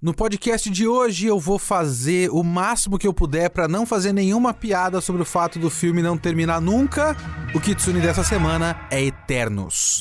No podcast de hoje eu vou fazer o máximo que eu puder para não fazer nenhuma piada sobre o fato do filme não terminar nunca. O Kitsune dessa semana é Eternos.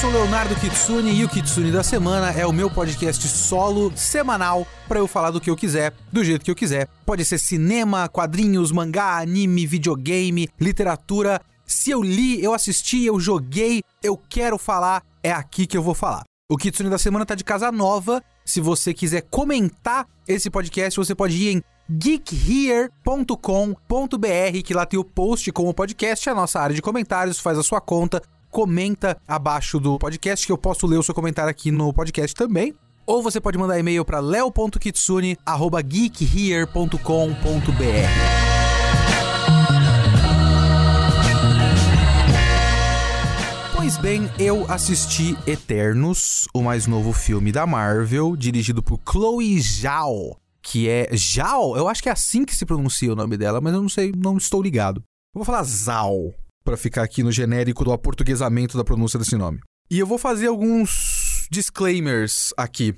Sou Leonardo Kitsune e o Kitsune da Semana é o meu podcast solo semanal para eu falar do que eu quiser, do jeito que eu quiser. Pode ser cinema, quadrinhos, mangá, anime, videogame, literatura. Se eu li, eu assisti, eu joguei, eu quero falar, é aqui que eu vou falar. O Kitsune da Semana tá de casa nova. Se você quiser comentar esse podcast, você pode ir em geekhere.com.br, que lá tem o post com o podcast, a nossa área de comentários, faz a sua conta, comenta abaixo do podcast, que eu posso ler o seu comentário aqui no podcast também. Ou você pode mandar e-mail para leo.kitsune.geekhere.com.br. Pois bem, eu assisti Eternos, o mais novo filme da Marvel, dirigido por Chloe Zhao, que é Zhao? Eu acho que é assim que se pronuncia o nome dela, mas eu não sei, não estou ligado. Eu vou falar Zhao, para ficar aqui no genérico do aportuguesamento da pronúncia desse nome. E eu vou fazer alguns disclaimers aqui.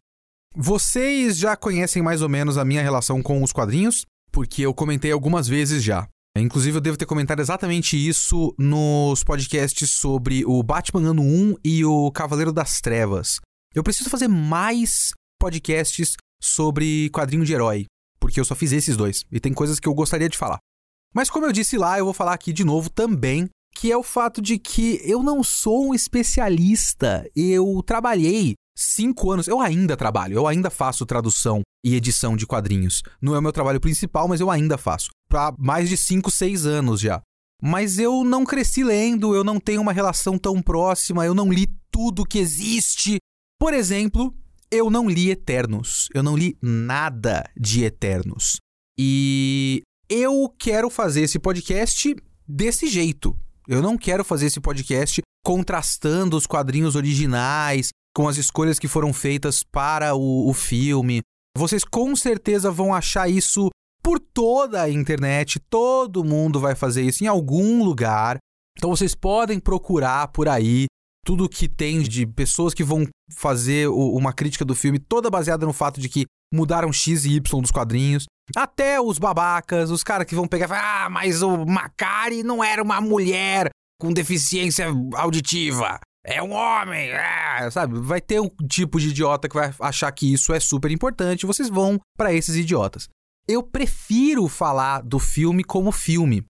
Vocês já conhecem mais ou menos a minha relação com os quadrinhos, porque eu comentei algumas vezes já. Inclusive, eu devo ter comentado exatamente isso nos podcasts sobre o Batman Ano 1 e o Cavaleiro das Trevas. Eu preciso fazer mais podcasts sobre quadrinho de herói, porque eu só fiz esses dois, e tem coisas que eu gostaria de falar. Mas como eu disse lá, eu vou falar aqui de novo também, que é o fato de que eu não sou um especialista. Eu trabalhei cinco anos, eu ainda trabalho, eu ainda faço tradução e edição de quadrinhos. Não é o meu trabalho principal, mas eu ainda faço. Há mais de cinco, seis anos já. Mas eu não cresci lendo, eu não tenho uma relação tão próxima, eu não li tudo que existe. Por exemplo, eu não li Eternos. Eu não li nada de Eternos. E eu quero fazer esse podcast desse jeito. Eu não quero fazer esse podcast contrastando os quadrinhos originais com as escolhas que foram feitas para o, o filme. Vocês com certeza vão achar isso por toda a internet, todo mundo vai fazer isso em algum lugar. Então vocês podem procurar por aí tudo que tem de pessoas que vão fazer uma crítica do filme, toda baseada no fato de que mudaram X e Y dos quadrinhos. Até os babacas, os caras que vão pegar e falar: Ah, mas o Macari não era uma mulher com deficiência auditiva. É um homem, é, sabe? Vai ter um tipo de idiota que vai achar que isso é super importante. Vocês vão para esses idiotas. Eu prefiro falar do filme como filme.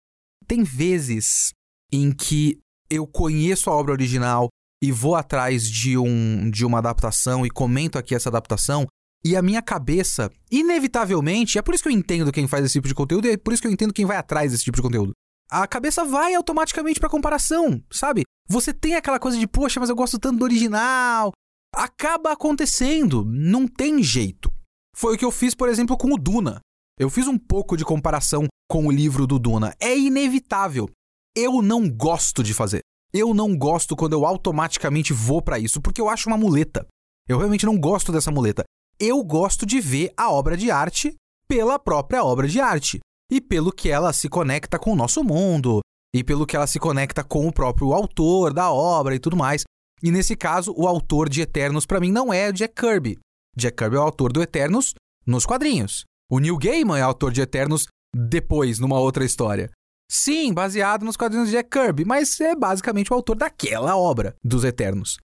Tem vezes em que eu conheço a obra original e vou atrás de, um, de uma adaptação e comento aqui essa adaptação, e a minha cabeça, inevitavelmente, é por isso que eu entendo quem faz esse tipo de conteúdo e é por isso que eu entendo quem vai atrás desse tipo de conteúdo. A cabeça vai automaticamente pra comparação, sabe? Você tem aquela coisa de, poxa, mas eu gosto tanto do original. Acaba acontecendo, não tem jeito. Foi o que eu fiz, por exemplo, com o Duna. Eu fiz um pouco de comparação com o livro do Duna. É inevitável. Eu não gosto de fazer. Eu não gosto quando eu automaticamente vou para isso, porque eu acho uma muleta. Eu realmente não gosto dessa muleta. Eu gosto de ver a obra de arte pela própria obra de arte e pelo que ela se conecta com o nosso mundo e pelo que ela se conecta com o próprio autor da obra e tudo mais. E nesse caso, o autor de Eternos para mim não é Jack Kirby. Jack Kirby é o autor do Eternos nos quadrinhos. O Neil Gaiman é autor de Eternos depois, numa outra história. Sim, baseado nos quadrinhos de Jack Kirby, mas é basicamente o autor daquela obra, dos Eternos.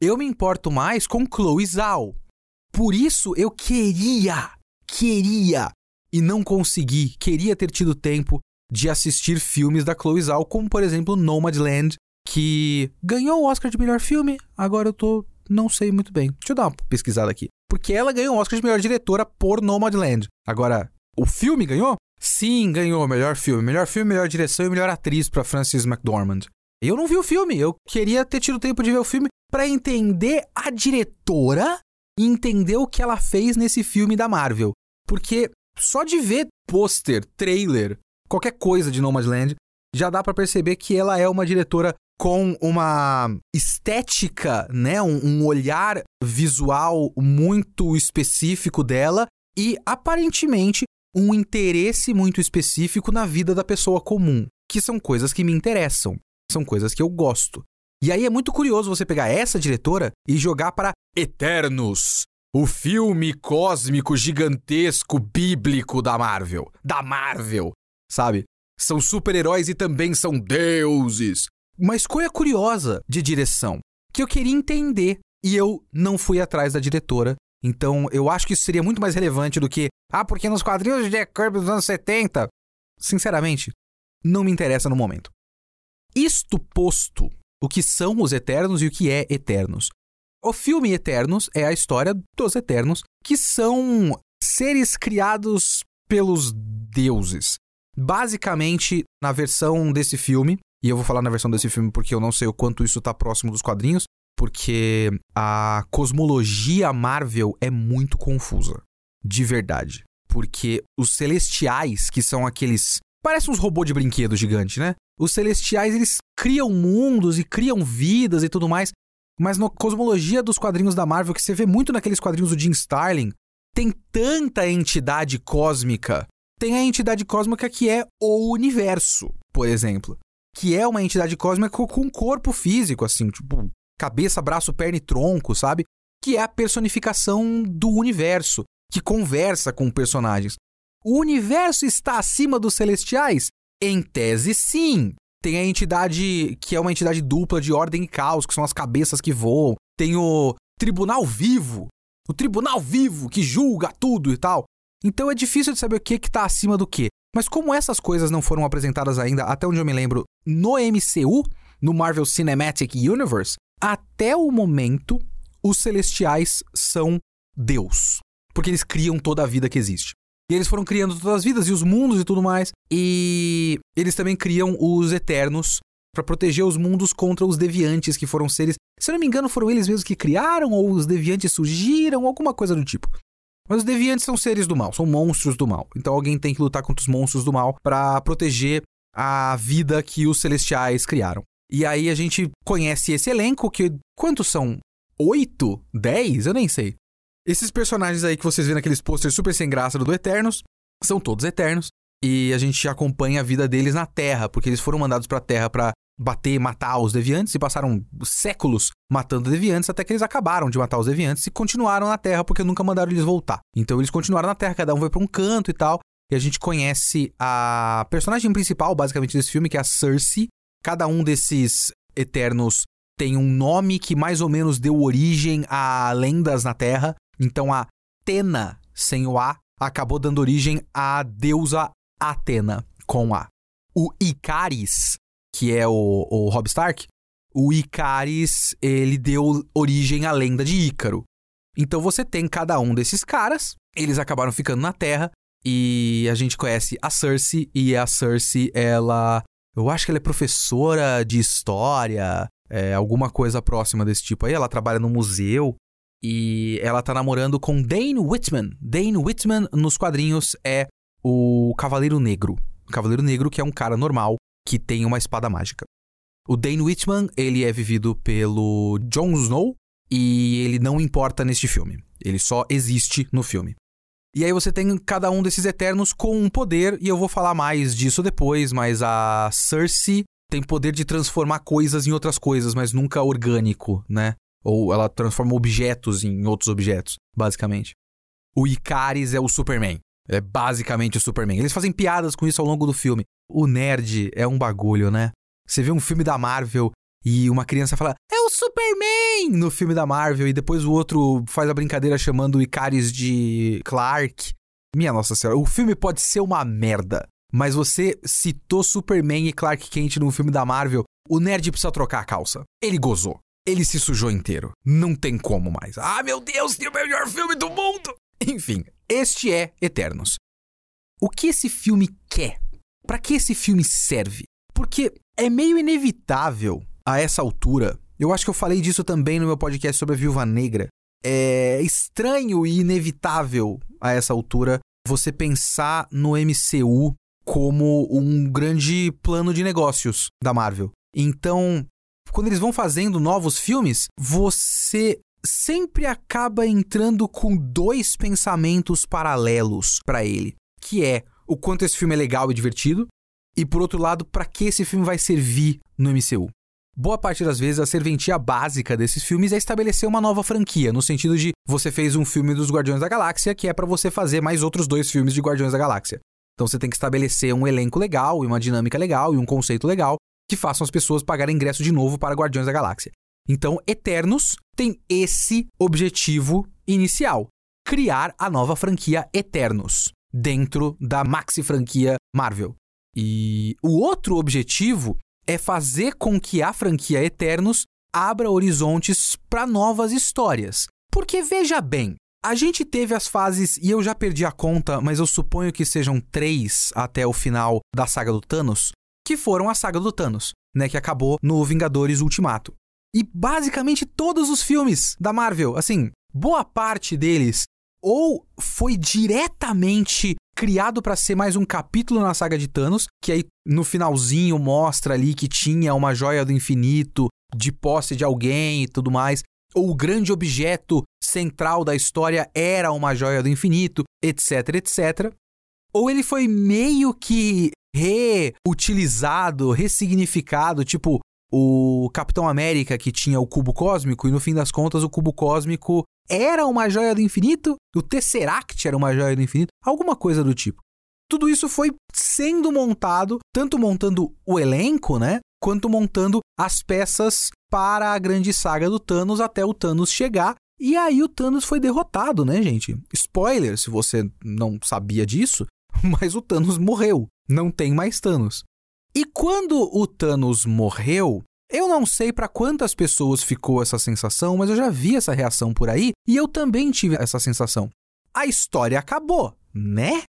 Eu me importo mais com Chloe Zhao. Por isso eu queria, queria e não consegui, queria ter tido tempo de assistir filmes da Chloe Zhao, como por exemplo Nomadland, que ganhou o Oscar de melhor filme. Agora eu tô não sei muito bem. Deixa eu dar uma pesquisada aqui. Porque ela ganhou o Oscar de melhor diretora por Nomadland. Agora, o filme ganhou? Sim, ganhou melhor filme. Melhor filme, melhor direção e melhor atriz para Frances McDormand. Eu não vi o filme. Eu queria ter tido tempo de ver o filme para entender a diretora e entender o que ela fez nesse filme da Marvel. Porque só de ver pôster, trailer, qualquer coisa de Nomadland, já dá para perceber que ela é uma diretora com uma estética, né, um, um olhar visual muito específico dela e aparentemente um interesse muito específico na vida da pessoa comum, que são coisas que me interessam, são coisas que eu gosto. E aí é muito curioso você pegar essa diretora e jogar para Eternos, o filme cósmico gigantesco bíblico da Marvel, da Marvel, sabe? São super-heróis e também são deuses. Uma escolha curiosa de direção que eu queria entender e eu não fui atrás da diretora. Então eu acho que isso seria muito mais relevante do que, ah, porque nos quadrinhos de Jack Kirby dos anos 70. Sinceramente, não me interessa no momento. Isto posto, o que são os Eternos e o que é Eternos. O filme Eternos é a história dos Eternos, que são seres criados pelos deuses. Basicamente, na versão desse filme, e eu vou falar na versão desse filme porque eu não sei o quanto isso está próximo dos quadrinhos, porque a cosmologia Marvel é muito confusa. De verdade. Porque os celestiais, que são aqueles. Parecem uns robôs de brinquedo gigante, né? Os celestiais, eles criam mundos e criam vidas e tudo mais. Mas na cosmologia dos quadrinhos da Marvel, que você vê muito naqueles quadrinhos do Jim Starlin, tem tanta entidade cósmica. Tem a entidade cósmica que é o universo, por exemplo que é uma entidade cósmica com corpo físico, assim, tipo, cabeça, braço, perna e tronco, sabe? Que é a personificação do universo, que conversa com personagens. O universo está acima dos celestiais? Em tese, sim. Tem a entidade que é uma entidade dupla de ordem e caos, que são as cabeças que voam. Tem o tribunal vivo, o tribunal vivo que julga tudo e tal. Então é difícil de saber o que está acima do que. Mas como essas coisas não foram apresentadas ainda, até onde eu me lembro, no MCU, no Marvel Cinematic Universe, até o momento, os celestiais são Deus. Porque eles criam toda a vida que existe. E eles foram criando todas as vidas e os mundos e tudo mais. E eles também criam os Eternos para proteger os mundos contra os deviantes, que foram seres. Se eu não me engano, foram eles mesmos que criaram, ou os deviantes surgiram, alguma coisa do tipo. Mas os deviantes são seres do mal, são monstros do mal. Então alguém tem que lutar contra os monstros do mal para proteger a vida que os celestiais criaram. E aí a gente conhece esse elenco que quantos são? Oito? Dez? Eu nem sei. Esses personagens aí que vocês vêem naqueles posters super sem graça do Eternos são todos Eternos e a gente acompanha a vida deles na Terra, porque eles foram mandados para a Terra para bater, matar os deviantes e passaram séculos matando deviantes até que eles acabaram de matar os deviantes e continuaram na Terra porque nunca mandaram eles voltar. Então eles continuaram na Terra, cada um foi para um canto e tal. E a gente conhece a personagem principal, basicamente, desse filme, que é a Cersei. Cada um desses Eternos tem um nome que mais ou menos deu origem a lendas na Terra. Então a Tena, sem o A, acabou dando origem à deusa Atena, com A. O Icaris que é o, o Rob Stark, o Icaris, ele deu origem à lenda de Ícaro. Então você tem cada um desses caras, eles acabaram ficando na Terra, e a gente conhece a Cersei, e a Cersei, ela. Eu acho que ela é professora de história, é, alguma coisa próxima desse tipo aí. Ela trabalha no museu e ela tá namorando com Dane Whitman. Dane Whitman, nos quadrinhos, é o Cavaleiro Negro. O Cavaleiro Negro, que é um cara normal, que tem uma espada mágica. O Dane Whitman, ele é vivido pelo Jon Snow e ele não importa neste filme. Ele só existe no filme. E aí você tem cada um desses Eternos com um poder, e eu vou falar mais disso depois, mas a Cersei tem poder de transformar coisas em outras coisas, mas nunca orgânico, né? Ou ela transforma objetos em outros objetos, basicamente. O Icaris é o Superman. É basicamente o Superman. Eles fazem piadas com isso ao longo do filme. O nerd é um bagulho, né? Você vê um filme da Marvel e uma criança fala, é o Superman! No filme da Marvel, e depois o outro faz a brincadeira chamando o Icaris de Clark. Minha nossa senhora, o filme pode ser uma merda, mas você citou Superman e Clark Kent no filme da Marvel, o nerd precisa trocar a calça. Ele gozou. Ele se sujou inteiro. Não tem como mais. Ah, meu Deus, tem o melhor filme do mundo! Enfim, este é Eternos. O que esse filme quer? Para que esse filme serve? Porque é meio inevitável a essa altura. Eu acho que eu falei disso também no meu podcast sobre a Viúva Negra. É estranho e inevitável a essa altura você pensar no MCU como um grande plano de negócios da Marvel. Então, quando eles vão fazendo novos filmes, você sempre acaba entrando com dois pensamentos paralelos para ele, que é o quanto esse filme é legal e divertido, e por outro lado, para que esse filme vai servir no MCU. Boa parte das vezes a serventia básica desses filmes é estabelecer uma nova franquia, no sentido de você fez um filme dos Guardiões da Galáxia, que é para você fazer mais outros dois filmes de Guardiões da Galáxia. Então você tem que estabelecer um elenco legal e uma dinâmica legal e um conceito legal que façam as pessoas pagarem ingresso de novo para Guardiões da Galáxia. Então, Eternos tem esse objetivo inicial: criar a nova franquia Eternos dentro da maxi franquia Marvel. E o outro objetivo é fazer com que a franquia Eternos abra horizontes para novas histórias. Porque veja bem, a gente teve as fases, e eu já perdi a conta, mas eu suponho que sejam três até o final da saga do Thanos, que foram a saga do Thanos, né? Que acabou no Vingadores Ultimato. E basicamente todos os filmes da Marvel, assim, boa parte deles ou foi diretamente criado para ser mais um capítulo na saga de Thanos, que aí no finalzinho mostra ali que tinha uma joia do infinito de posse de alguém e tudo mais, ou o grande objeto central da história era uma joia do infinito, etc, etc. Ou ele foi meio que reutilizado, ressignificado, tipo, o Capitão América que tinha o cubo cósmico e no fim das contas o cubo cósmico era uma joia do infinito, o Tesseract era uma joia do infinito, alguma coisa do tipo. Tudo isso foi sendo montado, tanto montando o elenco, né, quanto montando as peças para a grande saga do Thanos até o Thanos chegar. E aí o Thanos foi derrotado, né, gente? Spoiler, se você não sabia disso, mas o Thanos morreu. Não tem mais Thanos. E quando o Thanos morreu, eu não sei para quantas pessoas ficou essa sensação, mas eu já vi essa reação por aí e eu também tive essa sensação. A história acabou, né?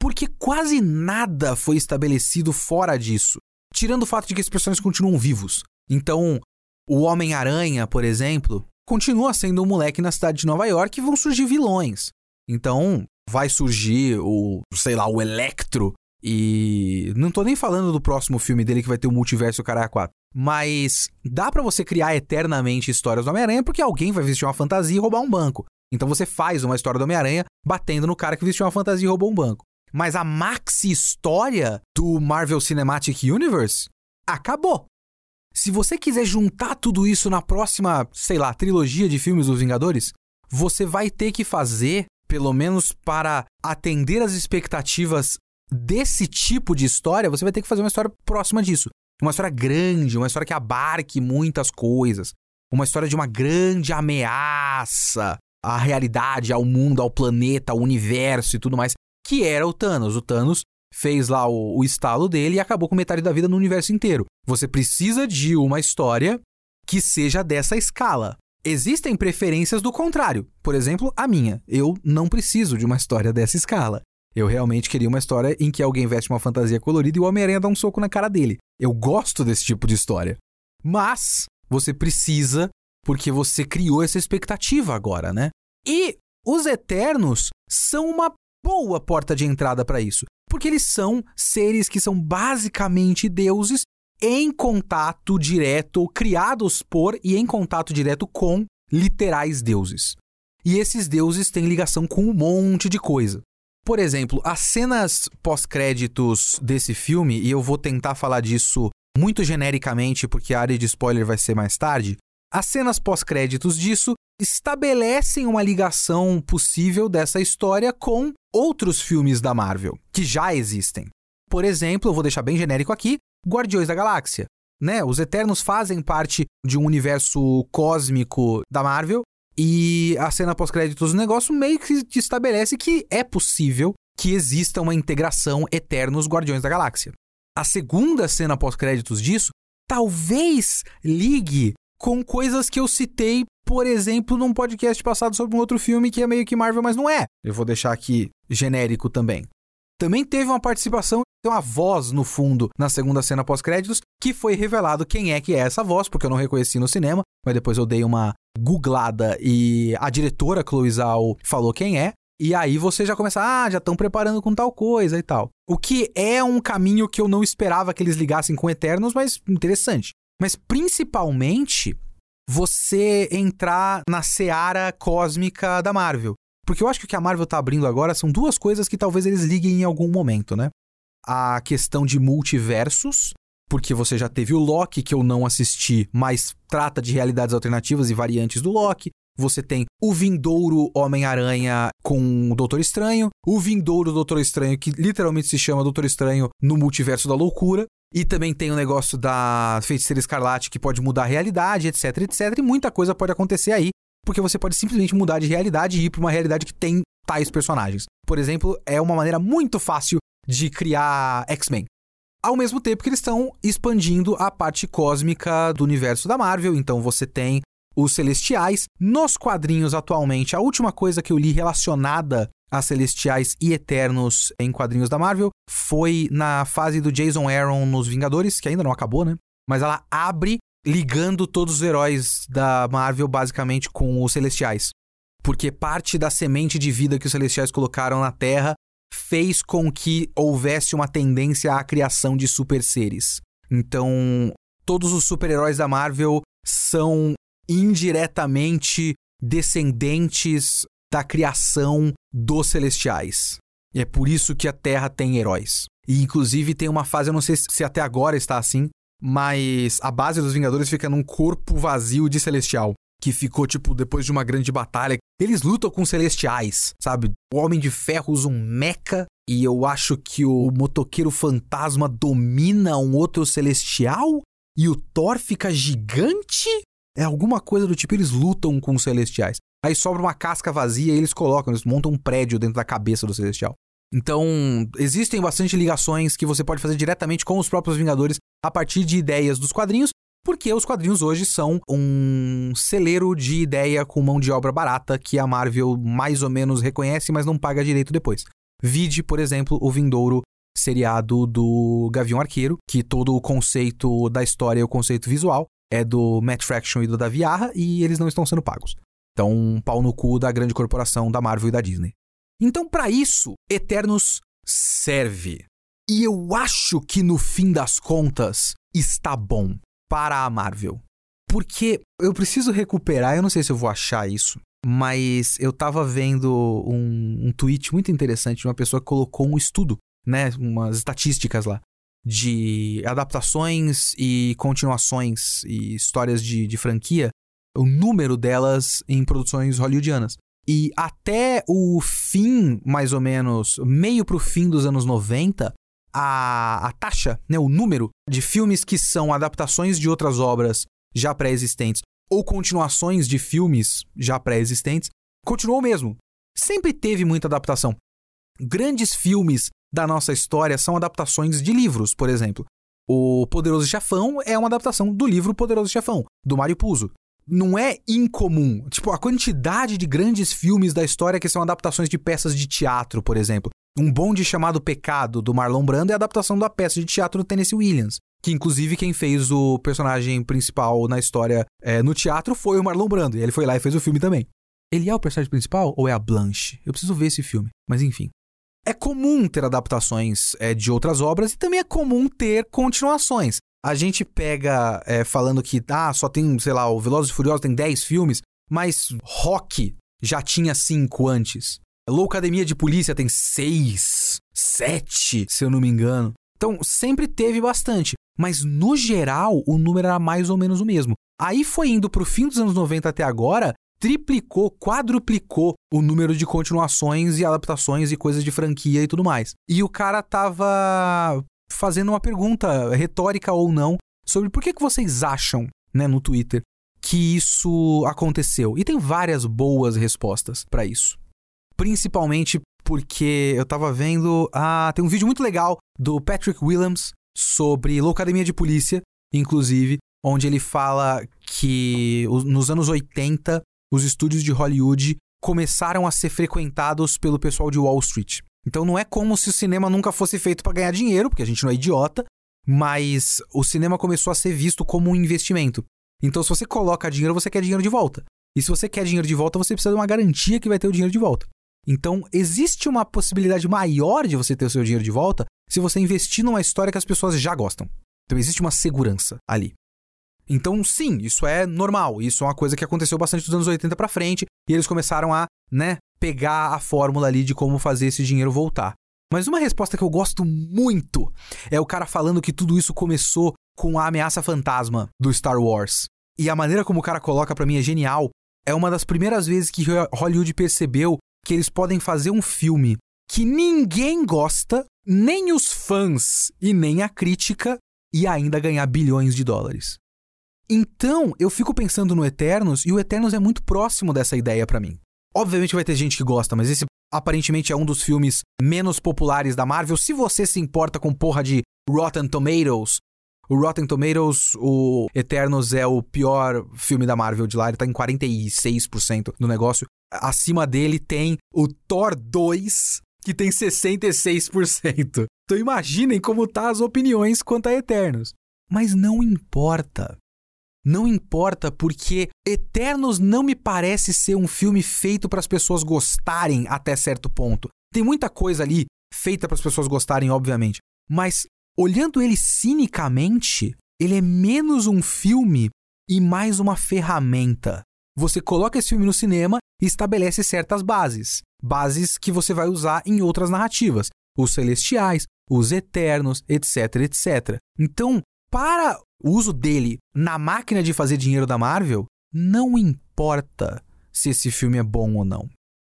Porque quase nada foi estabelecido fora disso, tirando o fato de que esses personagens continuam vivos. Então, o Homem-Aranha, por exemplo, continua sendo um moleque na cidade de Nova York e vão surgir vilões. Então, vai surgir o, sei lá, o Electro e não tô nem falando do próximo filme dele que vai ter o multiverso Caralho 4. Mas dá para você criar eternamente histórias do Homem-Aranha porque alguém vai vestir uma fantasia e roubar um banco. Então você faz uma história do Homem-Aranha batendo no cara que vestiu uma fantasia e roubou um banco. Mas a maxi história do Marvel Cinematic Universe acabou. Se você quiser juntar tudo isso na próxima, sei lá, trilogia de filmes dos Vingadores, você vai ter que fazer, pelo menos para atender as expectativas desse tipo de história, você vai ter que fazer uma história próxima disso. Uma história grande, uma história que abarque muitas coisas. Uma história de uma grande ameaça à realidade, ao mundo, ao planeta, ao universo e tudo mais. Que era o Thanos. O Thanos fez lá o, o estalo dele e acabou com metade da vida no universo inteiro. Você precisa de uma história que seja dessa escala. Existem preferências do contrário. Por exemplo, a minha. Eu não preciso de uma história dessa escala. Eu realmente queria uma história em que alguém veste uma fantasia colorida e o Homem-Aranha dá um soco na cara dele. Eu gosto desse tipo de história. Mas você precisa, porque você criou essa expectativa agora, né? E os Eternos são uma boa porta de entrada para isso. Porque eles são seres que são basicamente deuses em contato direto, criados por e em contato direto com literais deuses. E esses deuses têm ligação com um monte de coisa. Por exemplo, as cenas pós-créditos desse filme, e eu vou tentar falar disso muito genericamente porque a área de spoiler vai ser mais tarde. As cenas pós-créditos disso estabelecem uma ligação possível dessa história com outros filmes da Marvel que já existem. Por exemplo, eu vou deixar bem genérico aqui, Guardiões da Galáxia. Né? Os Eternos fazem parte de um universo cósmico da Marvel e a cena pós-créditos do negócio meio que estabelece que é possível que exista uma integração Eternos Guardiões da Galáxia. A segunda cena pós-créditos disso talvez ligue com coisas que eu citei, por exemplo, num podcast passado sobre um outro filme que é meio que Marvel, mas não é. Eu vou deixar aqui genérico também. Também teve uma participação, tem uma voz no fundo na segunda cena pós-créditos, que foi revelado quem é que é essa voz, porque eu não reconheci no cinema, mas depois eu dei uma googlada e a diretora Chloe Zhao falou quem é. E aí você já começa, ah, já estão preparando com tal coisa e tal. O que é um caminho que eu não esperava que eles ligassem com Eternos, mas interessante. mas principalmente você entrar na seara cósmica da Marvel. Porque eu acho que o que a Marvel tá abrindo agora são duas coisas que talvez eles liguem em algum momento, né? A questão de multiversos, porque você já teve o Loki, que eu não assisti, mas trata de realidades alternativas e variantes do Loki. Você tem o vindouro Homem-Aranha com o Doutor Estranho, o vindouro Doutor Estranho, que literalmente se chama Doutor Estranho no multiverso da loucura. E também tem o negócio da feiticeira escarlate que pode mudar a realidade, etc, etc. E muita coisa pode acontecer aí, porque você pode simplesmente mudar de realidade e ir para uma realidade que tem tais personagens. Por exemplo, é uma maneira muito fácil de criar X-Men. Ao mesmo tempo que eles estão expandindo a parte cósmica do universo da Marvel, então você tem os Celestiais. Nos quadrinhos atualmente, a última coisa que eu li relacionada a Celestiais e Eternos em quadrinhos da Marvel foi na fase do Jason Aaron nos Vingadores, que ainda não acabou, né? Mas ela abre ligando todos os heróis da Marvel basicamente com os Celestiais. Porque parte da semente de vida que os Celestiais colocaram na Terra fez com que houvesse uma tendência à criação de super seres. Então, todos os super-heróis da Marvel são indiretamente descendentes da criação dos celestiais. E é por isso que a Terra tem heróis. E inclusive tem uma fase, eu não sei se até agora está assim, mas a base dos Vingadores fica num corpo vazio de celestial. Que ficou, tipo, depois de uma grande batalha. Eles lutam com celestiais, sabe? O Homem de Ferro usa um mecha. E eu acho que o motoqueiro fantasma domina um outro celestial. E o Thor fica gigante? É alguma coisa do tipo, eles lutam com os celestiais. Aí sobra uma casca vazia e eles colocam, eles montam um prédio dentro da cabeça do celestial. Então, existem bastante ligações que você pode fazer diretamente com os próprios Vingadores a partir de ideias dos quadrinhos, porque os quadrinhos hoje são um celeiro de ideia com mão de obra barata que a Marvel mais ou menos reconhece, mas não paga direito depois. Vide, por exemplo, o vindouro seriado do Gavião Arqueiro, que todo o conceito da história e o conceito visual é do Matt Fraction e do Davi Arra, e eles não estão sendo pagos. Então, um pau no cu da grande corporação da Marvel e da Disney. Então, para isso, Eternos serve. E eu acho que no fim das contas está bom para a Marvel. Porque eu preciso recuperar, eu não sei se eu vou achar isso, mas eu tava vendo um, um tweet muito interessante de uma pessoa que colocou um estudo, né, umas estatísticas lá, de adaptações e continuações e histórias de, de franquia, o número delas em produções hollywoodianas. E até o fim, mais ou menos, meio pro fim dos anos 90, a, a taxa, né, o número de filmes que são adaptações de outras obras já pré-existentes ou continuações de filmes já pré-existentes, continuou o mesmo. Sempre teve muita adaptação. Grandes filmes da nossa história são adaptações de livros, por exemplo. O Poderoso Chefão é uma adaptação do livro Poderoso Chefão, do Mário Puzo. Não é incomum. Tipo, a quantidade de grandes filmes da história que são adaptações de peças de teatro, por exemplo. Um bonde chamado Pecado, do Marlon Brando, é a adaptação da peça de teatro do Tennessee Williams. Que, inclusive, quem fez o personagem principal na história é, no teatro foi o Marlon Brando. E ele foi lá e fez o filme também. Ele é o personagem principal ou é a Blanche? Eu preciso ver esse filme. Mas enfim. É comum ter adaptações é, de outras obras e também é comum ter continuações. A gente pega é, falando que ah, só tem, sei lá, o Velozes e Furiosos tem 10 filmes, mas Rock já tinha 5 antes. Loucademia de Polícia tem 6, 7, se eu não me engano. Então, sempre teve bastante. Mas, no geral, o número era mais ou menos o mesmo. Aí foi indo pro fim dos anos 90 até agora, triplicou, quadruplicou o número de continuações e adaptações e coisas de franquia e tudo mais. E o cara tava fazendo uma pergunta retórica ou não sobre por que, que vocês acham, né, no Twitter, que isso aconteceu. E tem várias boas respostas para isso. Principalmente porque eu tava vendo, ah, tem um vídeo muito legal do Patrick Williams sobre Loucademia de Polícia, inclusive, onde ele fala que nos anos 80 os estúdios de Hollywood começaram a ser frequentados pelo pessoal de Wall Street. Então não é como se o cinema nunca fosse feito para ganhar dinheiro, porque a gente não é idiota, mas o cinema começou a ser visto como um investimento. Então se você coloca dinheiro, você quer dinheiro de volta. E se você quer dinheiro de volta, você precisa de uma garantia que vai ter o dinheiro de volta. Então existe uma possibilidade maior de você ter o seu dinheiro de volta se você investir numa história que as pessoas já gostam. Então existe uma segurança ali. Então, sim, isso é normal. Isso é uma coisa que aconteceu bastante dos anos 80 para frente e eles começaram a, né, pegar a fórmula ali de como fazer esse dinheiro voltar. Mas uma resposta que eu gosto muito é o cara falando que tudo isso começou com a ameaça fantasma do Star Wars. E a maneira como o cara coloca para mim é genial. É uma das primeiras vezes que Hollywood percebeu que eles podem fazer um filme que ninguém gosta, nem os fãs e nem a crítica, e ainda ganhar bilhões de dólares. Então, eu fico pensando no Eternos e o Eternos é muito próximo dessa ideia para mim. Obviamente vai ter gente que gosta, mas esse aparentemente é um dos filmes menos populares da Marvel. Se você se importa com porra de Rotten Tomatoes, o Rotten Tomatoes, o Eternos é o pior filme da Marvel de lá, ele tá em 46% do negócio. Acima dele tem o Thor 2, que tem 66%. Então imaginem como tá as opiniões quanto a Eternos. Mas não importa. Não importa porque Eternos não me parece ser um filme feito para as pessoas gostarem até certo ponto. Tem muita coisa ali feita para as pessoas gostarem, obviamente, mas olhando ele cinicamente, ele é menos um filme e mais uma ferramenta. Você coloca esse filme no cinema e estabelece certas bases bases que você vai usar em outras narrativas, os celestiais, os eternos, etc, etc. Então, para o uso dele na máquina de fazer dinheiro da Marvel, não importa se esse filme é bom ou não.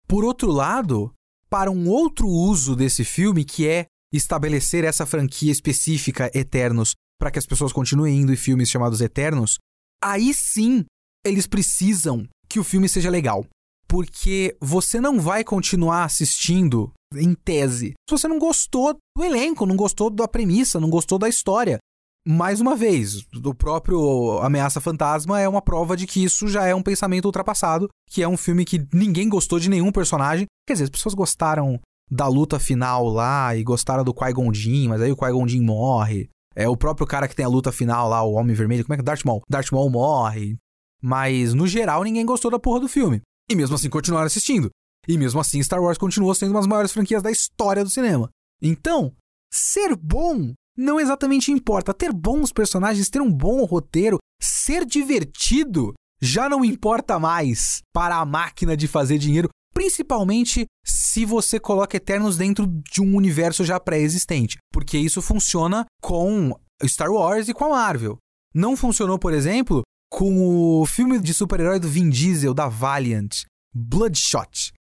Por outro lado, para um outro uso desse filme, que é estabelecer essa franquia específica Eternos para que as pessoas continuem indo em filmes chamados Eternos, aí sim eles precisam que o filme seja legal porque você não vai continuar assistindo em tese. Se você não gostou do elenco, não gostou da premissa, não gostou da história. Mais uma vez, o próprio Ameaça Fantasma é uma prova de que isso já é um pensamento ultrapassado, que é um filme que ninguém gostou de nenhum personagem. Quer dizer, as pessoas gostaram da luta final lá e gostaram do Qui-Gon Jinn, mas aí o Qui-Gon Jinn morre. É o próprio cara que tem a luta final lá, o Homem Vermelho, como é que é? Darth Maul? Darth Maul morre. Mas, no geral, ninguém gostou da porra do filme. E mesmo assim continuaram assistindo. E mesmo assim Star Wars continuou sendo uma das maiores franquias da história do cinema. Então, ser bom não exatamente importa. Ter bons personagens, ter um bom roteiro, ser divertido já não importa mais para a máquina de fazer dinheiro, principalmente se você coloca Eternos dentro de um universo já pré-existente, porque isso funciona com Star Wars e com a Marvel. Não funcionou, por exemplo, com o filme de super-herói do Vin Diesel da Valiant, Bloodshot.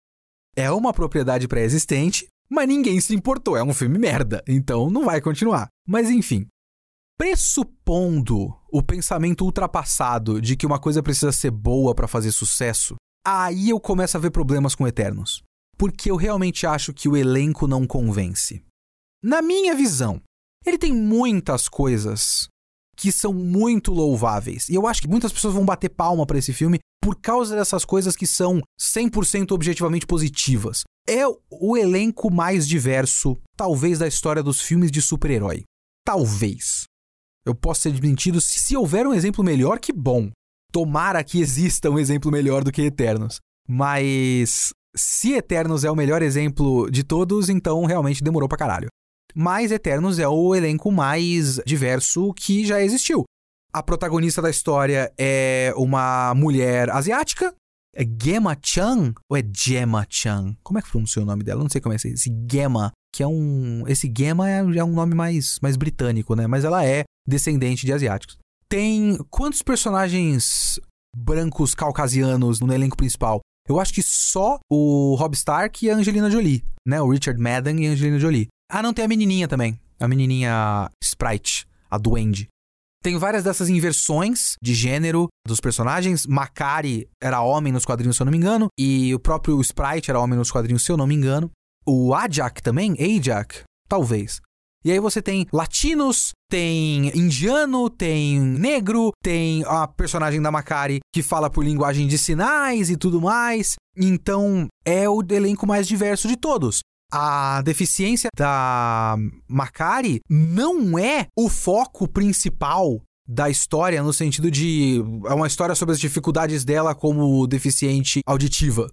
É uma propriedade pré-existente, mas ninguém se importou, é um filme merda, então não vai continuar. Mas enfim, pressupondo o pensamento ultrapassado de que uma coisa precisa ser boa para fazer sucesso, aí eu começo a ver problemas com Eternos. Porque eu realmente acho que o elenco não convence. Na minha visão, ele tem muitas coisas que são muito louváveis. E eu acho que muitas pessoas vão bater palma para esse filme por causa dessas coisas que são 100% objetivamente positivas. É o elenco mais diverso, talvez, da história dos filmes de super-herói. Talvez. Eu posso ser desmentido se houver um exemplo melhor, que bom. Tomara que exista um exemplo melhor do que Eternos. Mas se Eternos é o melhor exemplo de todos, então realmente demorou pra caralho mas Eternos é o elenco mais diverso que já existiu. A protagonista da história é uma mulher asiática. É Gemma Chan ou é Gemma Chan? Como é que pronuncia o nome dela? Não sei como é esse Gemma, que é um, esse Gemma é, é um nome mais mais britânico, né? Mas ela é descendente de asiáticos. Tem quantos personagens brancos caucasianos no elenco principal? Eu acho que só o Rob Stark e a Angelina Jolie, né? O Richard Madden e a Angelina Jolie. Ah, não, tem a menininha também. A menininha Sprite, a Duende. Tem várias dessas inversões de gênero dos personagens. Makari era homem nos quadrinhos, se eu não me engano. E o próprio Sprite era homem nos quadrinhos, se eu não me engano. O Ajak também, Ajak, talvez. E aí você tem latinos, tem indiano, tem negro, tem a personagem da Makari que fala por linguagem de sinais e tudo mais. Então é o elenco mais diverso de todos a deficiência da Macari não é o foco principal da história, no sentido de. É uma história sobre as dificuldades dela como deficiente auditiva.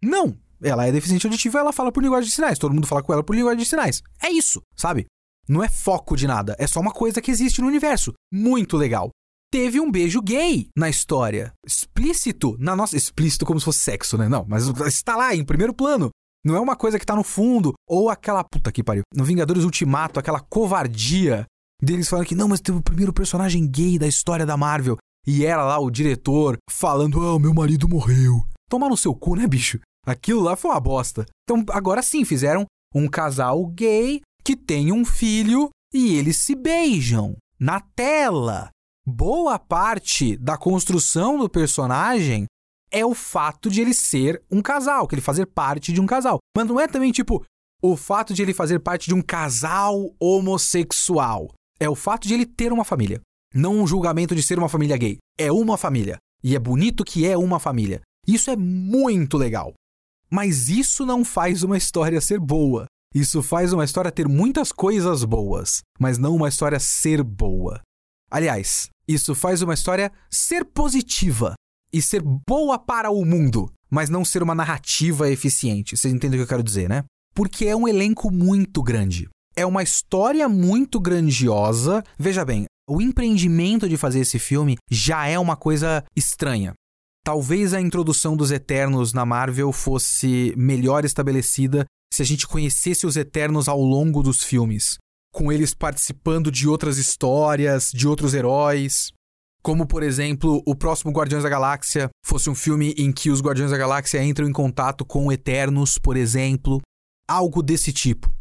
Não! Ela é deficiente auditiva ela fala por linguagem de sinais. Todo mundo fala com ela por linguagem de sinais. É isso, sabe? Não é foco de nada. É só uma coisa que existe no universo. Muito legal. teve um beijo gay na história. Explícito na nossa. Explícito como se fosse sexo, né? Não, mas está lá em primeiro plano. Não é uma coisa que tá no fundo, ou aquela. Puta que pariu. No Vingadores Ultimato, aquela covardia deles falando que não, mas teve o primeiro personagem gay da história da Marvel. E era lá o diretor falando: Ah, meu marido morreu. Tomar no seu cu, né, bicho? Aquilo lá foi uma bosta. Então, agora sim, fizeram um casal gay que tem um filho e eles se beijam na tela. Boa parte da construção do personagem é o fato de ele ser um casal, que ele fazer parte de um casal. Mas não é também tipo o fato de ele fazer parte de um casal homossexual. É o fato de ele ter uma família. Não um julgamento de ser uma família gay. É uma família. E é bonito que é uma família. Isso é muito legal. Mas isso não faz uma história ser boa. Isso faz uma história ter muitas coisas boas, mas não uma história ser boa. Aliás, isso faz uma história ser positiva e ser boa para o mundo, mas não ser uma narrativa eficiente. Vocês entendem o que eu quero dizer, né? Porque é um elenco muito grande. É uma história muito grandiosa. Veja bem, o empreendimento de fazer esse filme já é uma coisa estranha. Talvez a introdução dos Eternos na Marvel fosse melhor estabelecida se a gente conhecesse os Eternos ao longo dos filmes, com eles participando de outras histórias, de outros heróis. Como, por exemplo, o próximo Guardiões da Galáxia fosse um filme em que os Guardiões da Galáxia entram em contato com Eternos, por exemplo. Algo desse tipo.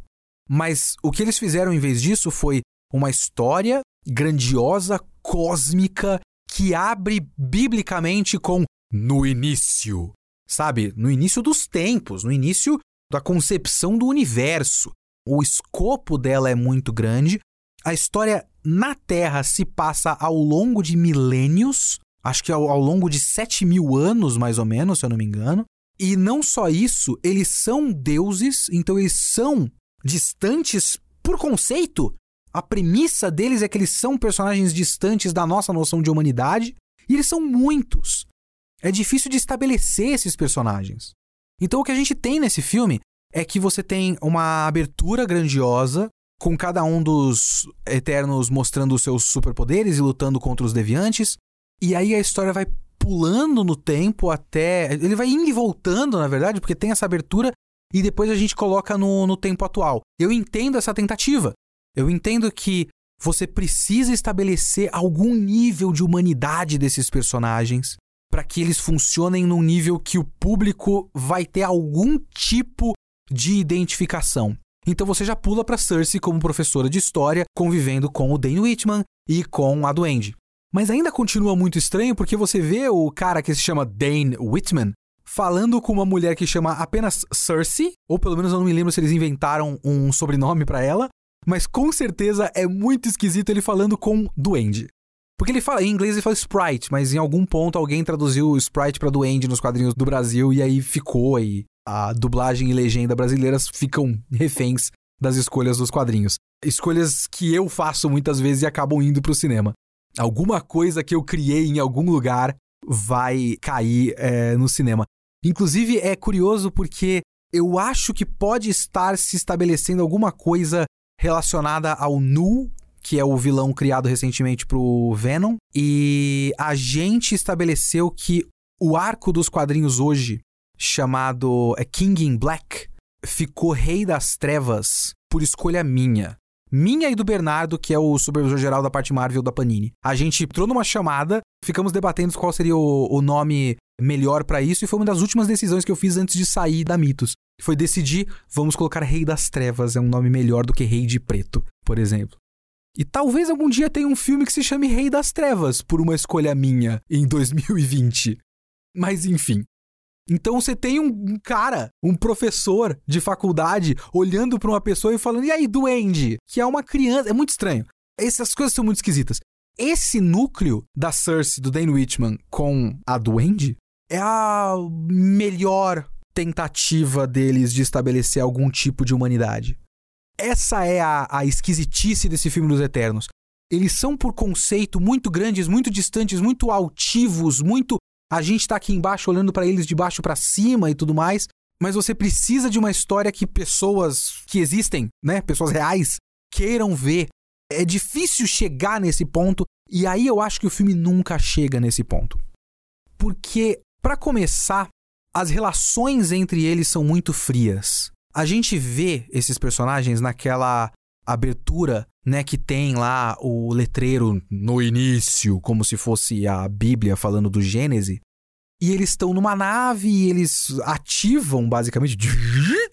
Mas o que eles fizeram em vez disso foi uma história grandiosa, cósmica, que abre biblicamente com no início. Sabe? No início dos tempos, no início da concepção do universo. O escopo dela é muito grande. A história na Terra se passa ao longo de milênios, acho que ao, ao longo de 7 mil anos, mais ou menos, se eu não me engano. E não só isso, eles são deuses, então eles são distantes por conceito. A premissa deles é que eles são personagens distantes da nossa noção de humanidade, e eles são muitos é difícil de estabelecer esses personagens. Então o que a gente tem nesse filme é que você tem uma abertura grandiosa, com cada um dos Eternos mostrando os seus superpoderes e lutando contra os deviantes, e aí a história vai pulando no tempo até. Ele vai indo e voltando, na verdade, porque tem essa abertura e depois a gente coloca no, no tempo atual. Eu entendo essa tentativa. Eu entendo que você precisa estabelecer algum nível de humanidade desses personagens para que eles funcionem num nível que o público vai ter algum tipo de identificação. Então você já pula para Cersei como professora de história, convivendo com o Dane Whitman e com a Duende. Mas ainda continua muito estranho porque você vê o cara que se chama Dane Whitman falando com uma mulher que chama apenas Cersei, ou pelo menos eu não me lembro se eles inventaram um sobrenome para ela, mas com certeza é muito esquisito ele falando com Duende. Porque ele fala, em inglês ele fala Sprite, mas em algum ponto alguém traduziu Sprite para Duende nos quadrinhos do Brasil e aí ficou aí. A dublagem e legenda brasileiras ficam reféns das escolhas dos quadrinhos. Escolhas que eu faço muitas vezes e acabam indo pro cinema. Alguma coisa que eu criei em algum lugar vai cair é, no cinema. Inclusive é curioso porque eu acho que pode estar se estabelecendo alguma coisa relacionada ao nu que é o vilão criado recentemente pro Venom. E a gente estabeleceu que o arco dos quadrinhos hoje, chamado é, King in Black, ficou Rei das Trevas por escolha minha. Minha e do Bernardo, que é o supervisor geral da parte Marvel da Panini. A gente entrou numa chamada, ficamos debatendo qual seria o, o nome melhor para isso, e foi uma das últimas decisões que eu fiz antes de sair da Mitos. Foi decidir, vamos colocar Rei das Trevas, é um nome melhor do que Rei de Preto, por exemplo. E talvez algum dia tenha um filme que se chame Rei das Trevas, por uma escolha minha, em 2020. Mas enfim. Então você tem um cara, um professor de faculdade, olhando para uma pessoa e falando: e aí, duende? Que é uma criança. É muito estranho. Essas coisas são muito esquisitas. Esse núcleo da Cersei, do Dane Whitman, com a duende, é a melhor tentativa deles de estabelecer algum tipo de humanidade. Essa é a, a esquisitice desse filme dos Eternos. Eles são, por conceito, muito grandes, muito distantes, muito altivos, muito. A gente tá aqui embaixo olhando para eles de baixo para cima e tudo mais. Mas você precisa de uma história que pessoas que existem, né? Pessoas reais, queiram ver. é difícil chegar nesse ponto, e aí eu acho que o filme nunca chega nesse ponto. Porque, para começar, as relações entre eles são muito frias. A gente vê esses personagens naquela abertura, né, que tem lá o letreiro no início, como se fosse a Bíblia falando do Gênesis. E eles estão numa nave e eles ativam basicamente.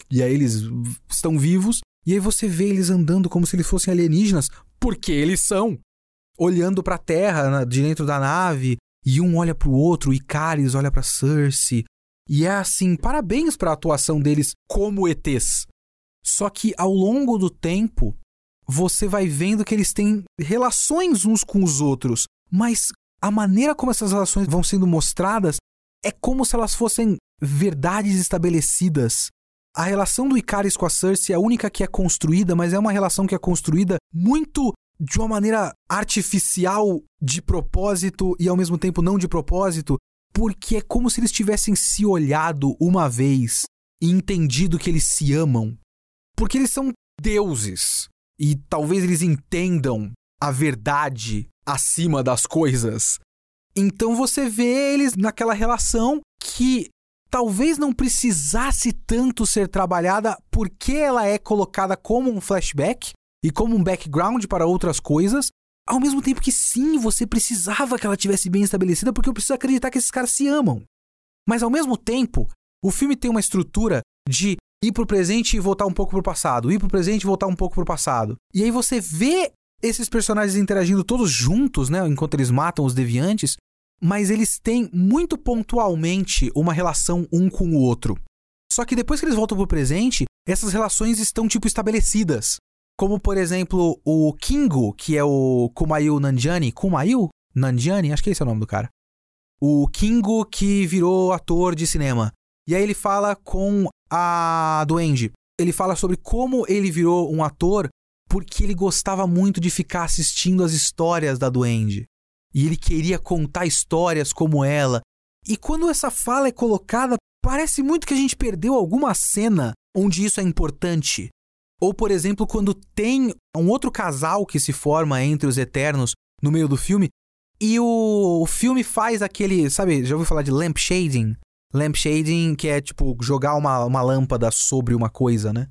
E aí eles estão vivos. E aí você vê eles andando como se eles fossem alienígenas, porque eles são. Olhando para a Terra de dentro da nave, e um olha para o outro, o Icaris olha para Cersei. E é assim, parabéns para a atuação deles como ETs. Só que ao longo do tempo, você vai vendo que eles têm relações uns com os outros, mas a maneira como essas relações vão sendo mostradas é como se elas fossem verdades estabelecidas. A relação do Icaris com a Cersei é a única que é construída, mas é uma relação que é construída muito de uma maneira artificial, de propósito e ao mesmo tempo não de propósito, porque é como se eles tivessem se olhado uma vez e entendido que eles se amam. Porque eles são deuses e talvez eles entendam a verdade acima das coisas. Então você vê eles naquela relação que talvez não precisasse tanto ser trabalhada porque ela é colocada como um flashback e como um background para outras coisas, ao mesmo tempo que sim, você precisava que ela tivesse bem estabelecida porque eu preciso acreditar que esses caras se amam. Mas ao mesmo tempo, o filme tem uma estrutura de ir pro presente e voltar um pouco pro passado, ir pro presente e voltar um pouco pro passado. E aí você vê esses personagens interagindo todos juntos, né, enquanto eles matam os deviantes, mas eles têm muito pontualmente uma relação um com o outro. Só que depois que eles voltam pro presente, essas relações estão tipo estabelecidas. Como, por exemplo, o Kingo, que é o Kumail Nanjiani. Kumail? Nanjiani? Acho que esse é o nome do cara. O Kingo que virou ator de cinema. E aí ele fala com a Duende. Ele fala sobre como ele virou um ator porque ele gostava muito de ficar assistindo as histórias da Duende e ele queria contar histórias como ela. E quando essa fala é colocada, parece muito que a gente perdeu alguma cena onde isso é importante. Ou, por exemplo, quando tem um outro casal que se forma entre os Eternos no meio do filme, e o, o filme faz aquele, sabe, já ouviu falar de lamp shading? Lamp shading, que é tipo jogar uma, uma lâmpada sobre uma coisa, né?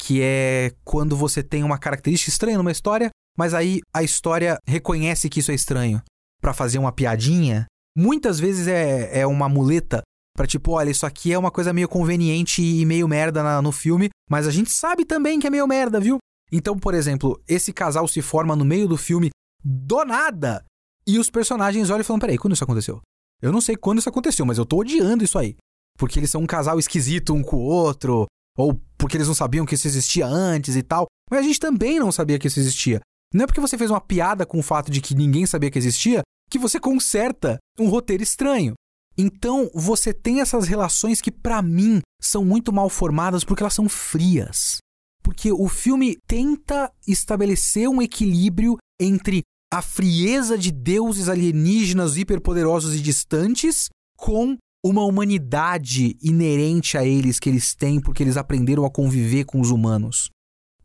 Que é quando você tem uma característica estranha numa história, mas aí a história reconhece que isso é estranho para fazer uma piadinha, muitas vezes é, é uma muleta para tipo, olha, isso aqui é uma coisa meio conveniente e meio merda na, no filme, mas a gente sabe também que é meio merda, viu? Então, por exemplo, esse casal se forma no meio do filme do nada. E os personagens olham e falam: peraí, quando isso aconteceu? Eu não sei quando isso aconteceu, mas eu tô odiando isso aí. Porque eles são um casal esquisito um com o outro, ou porque eles não sabiam que isso existia antes e tal. Mas a gente também não sabia que isso existia. Não é porque você fez uma piada com o fato de que ninguém sabia que existia que você conserta um roteiro estranho. Então, você tem essas relações que, para mim, são muito mal formadas porque elas são frias. Porque o filme tenta estabelecer um equilíbrio entre a frieza de deuses alienígenas hiperpoderosos e distantes com uma humanidade inerente a eles que eles têm porque eles aprenderam a conviver com os humanos.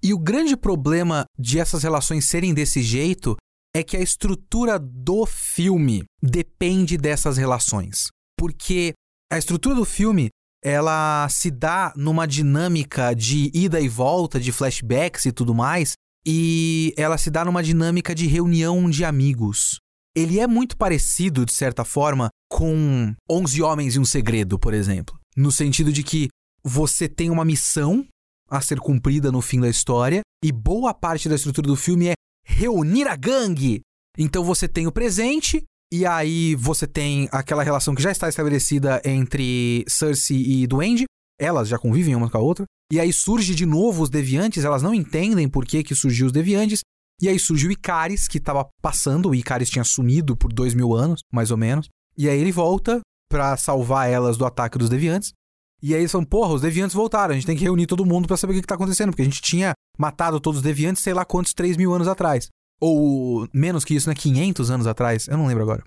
E o grande problema de essas relações serem desse jeito é que a estrutura do filme depende dessas relações. Porque a estrutura do filme ela se dá numa dinâmica de ida e volta, de flashbacks e tudo mais, e ela se dá numa dinâmica de reunião de amigos. Ele é muito parecido, de certa forma, com Onze Homens e um Segredo, por exemplo. No sentido de que você tem uma missão a ser cumprida no fim da história, e boa parte da estrutura do filme é reunir a gangue. Então você tem o presente, e aí você tem aquela relação que já está estabelecida entre Cersei e Duende. Elas já convivem uma com a outra. E aí surge de novo os deviantes, elas não entendem por que, que surgiu os deviantes. E aí surge o Icaris, que estava passando, o Icaris tinha sumido por dois mil anos, mais ou menos. E aí ele volta para salvar elas do ataque dos deviantes. E aí eles falam, porra, os deviantes voltaram, a gente tem que reunir todo mundo para saber o que, que tá acontecendo, porque a gente tinha matado todos os deviantes sei lá quantos 3 mil anos atrás. Ou menos que isso, né? 500 anos atrás, eu não lembro agora.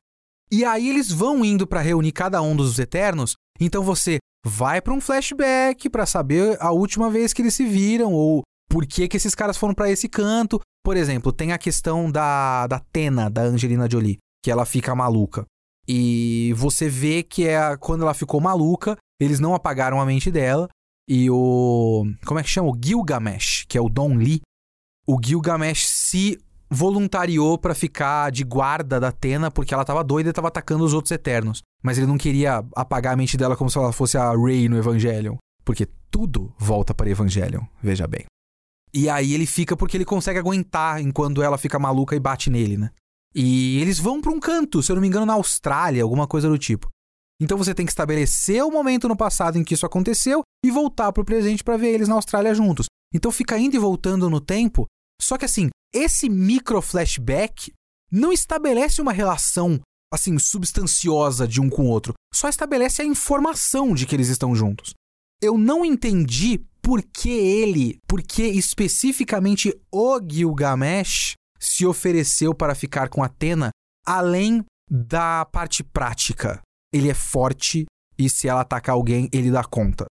E aí eles vão indo para reunir cada um dos Eternos, então você vai para um flashback para saber a última vez que eles se viram, ou por que, que esses caras foram para esse canto. Por exemplo, tem a questão da, da Tena, da Angelina Jolie, que ela fica maluca. E você vê que é quando ela ficou maluca, eles não apagaram a mente dela. E o. Como é que chama? O Gilgamesh, que é o Don Lee. O Gilgamesh se voluntariou para ficar de guarda da Atena porque ela tava doida e tava atacando os outros Eternos. Mas ele não queria apagar a mente dela como se ela fosse a Rey no Evangelion. Porque tudo volta para Evangelion, veja bem. E aí ele fica porque ele consegue aguentar enquanto ela fica maluca e bate nele, né? E eles vão para um canto, se eu não me engano, na Austrália, alguma coisa do tipo. Então você tem que estabelecer o momento no passado em que isso aconteceu e voltar para o presente para ver eles na Austrália juntos. Então fica indo e voltando no tempo. Só que assim, esse micro flashback não estabelece uma relação assim substanciosa de um com o outro, só estabelece a informação de que eles estão juntos. Eu não entendi por que ele, por que especificamente o Gilgamesh se ofereceu para ficar com Atena, além da parte prática. Ele é forte e se ela atacar alguém, ele dá conta.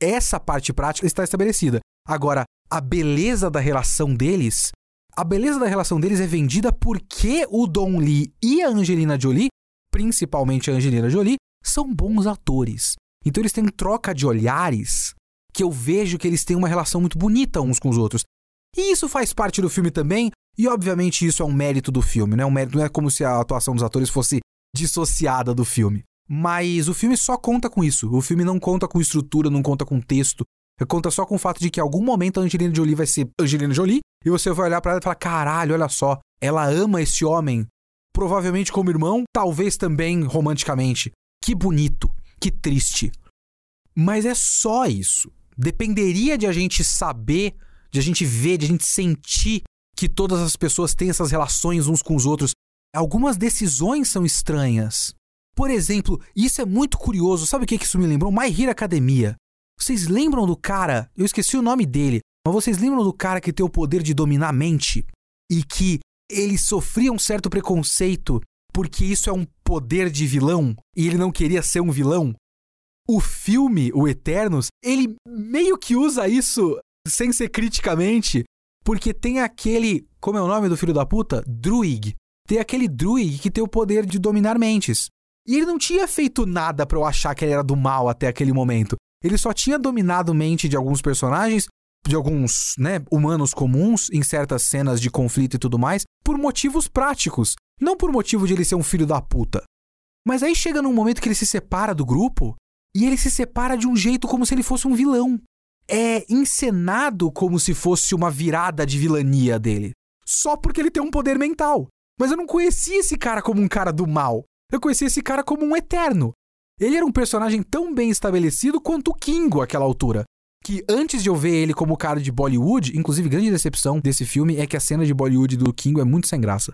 Essa parte prática está estabelecida. Agora, a beleza da relação deles, a beleza da relação deles é vendida porque o Don Lee e a Angelina Jolie, principalmente a Angelina Jolie, são bons atores. Então eles têm troca de olhares que eu vejo que eles têm uma relação muito bonita uns com os outros. E isso faz parte do filme também, e obviamente isso é um mérito do filme, né? Um mérito não é como se a atuação dos atores fosse dissociada do filme. Mas o filme só conta com isso. O filme não conta com estrutura, não conta com texto. Conta só com o fato de que em algum momento a Angelina Jolie vai ser Angelina Jolie e você vai olhar para ela e falar: caralho, olha só, ela ama esse homem. Provavelmente como irmão, talvez também romanticamente. Que bonito, que triste. Mas é só isso. Dependeria de a gente saber, de a gente ver, de a gente sentir que todas as pessoas têm essas relações uns com os outros. Algumas decisões são estranhas. Por exemplo, isso é muito curioso. Sabe o que isso me lembrou? My Hero Academia. Vocês lembram do cara? Eu esqueci o nome dele, mas vocês lembram do cara que tem o poder de dominar a mente? E que ele sofria um certo preconceito porque isso é um poder de vilão e ele não queria ser um vilão? O filme, o Eternos, ele meio que usa isso sem ser criticamente, porque tem aquele. Como é o nome do filho da puta? Druig. Tem aquele Druig que tem o poder de dominar mentes. E ele não tinha feito nada para eu achar que ele era do mal até aquele momento. Ele só tinha dominado mente de alguns personagens, de alguns, né, humanos comuns em certas cenas de conflito e tudo mais, por motivos práticos, não por motivo de ele ser um filho da puta. Mas aí chega num momento que ele se separa do grupo e ele se separa de um jeito como se ele fosse um vilão. É encenado como se fosse uma virada de vilania dele, só porque ele tem um poder mental. Mas eu não conhecia esse cara como um cara do mal. Eu conhecia esse cara como um eterno. Ele era um personagem tão bem estabelecido quanto o Kingo àquela altura. Que antes de eu ver ele como cara de Bollywood, inclusive grande decepção desse filme é que a cena de Bollywood do Kingo é muito sem graça.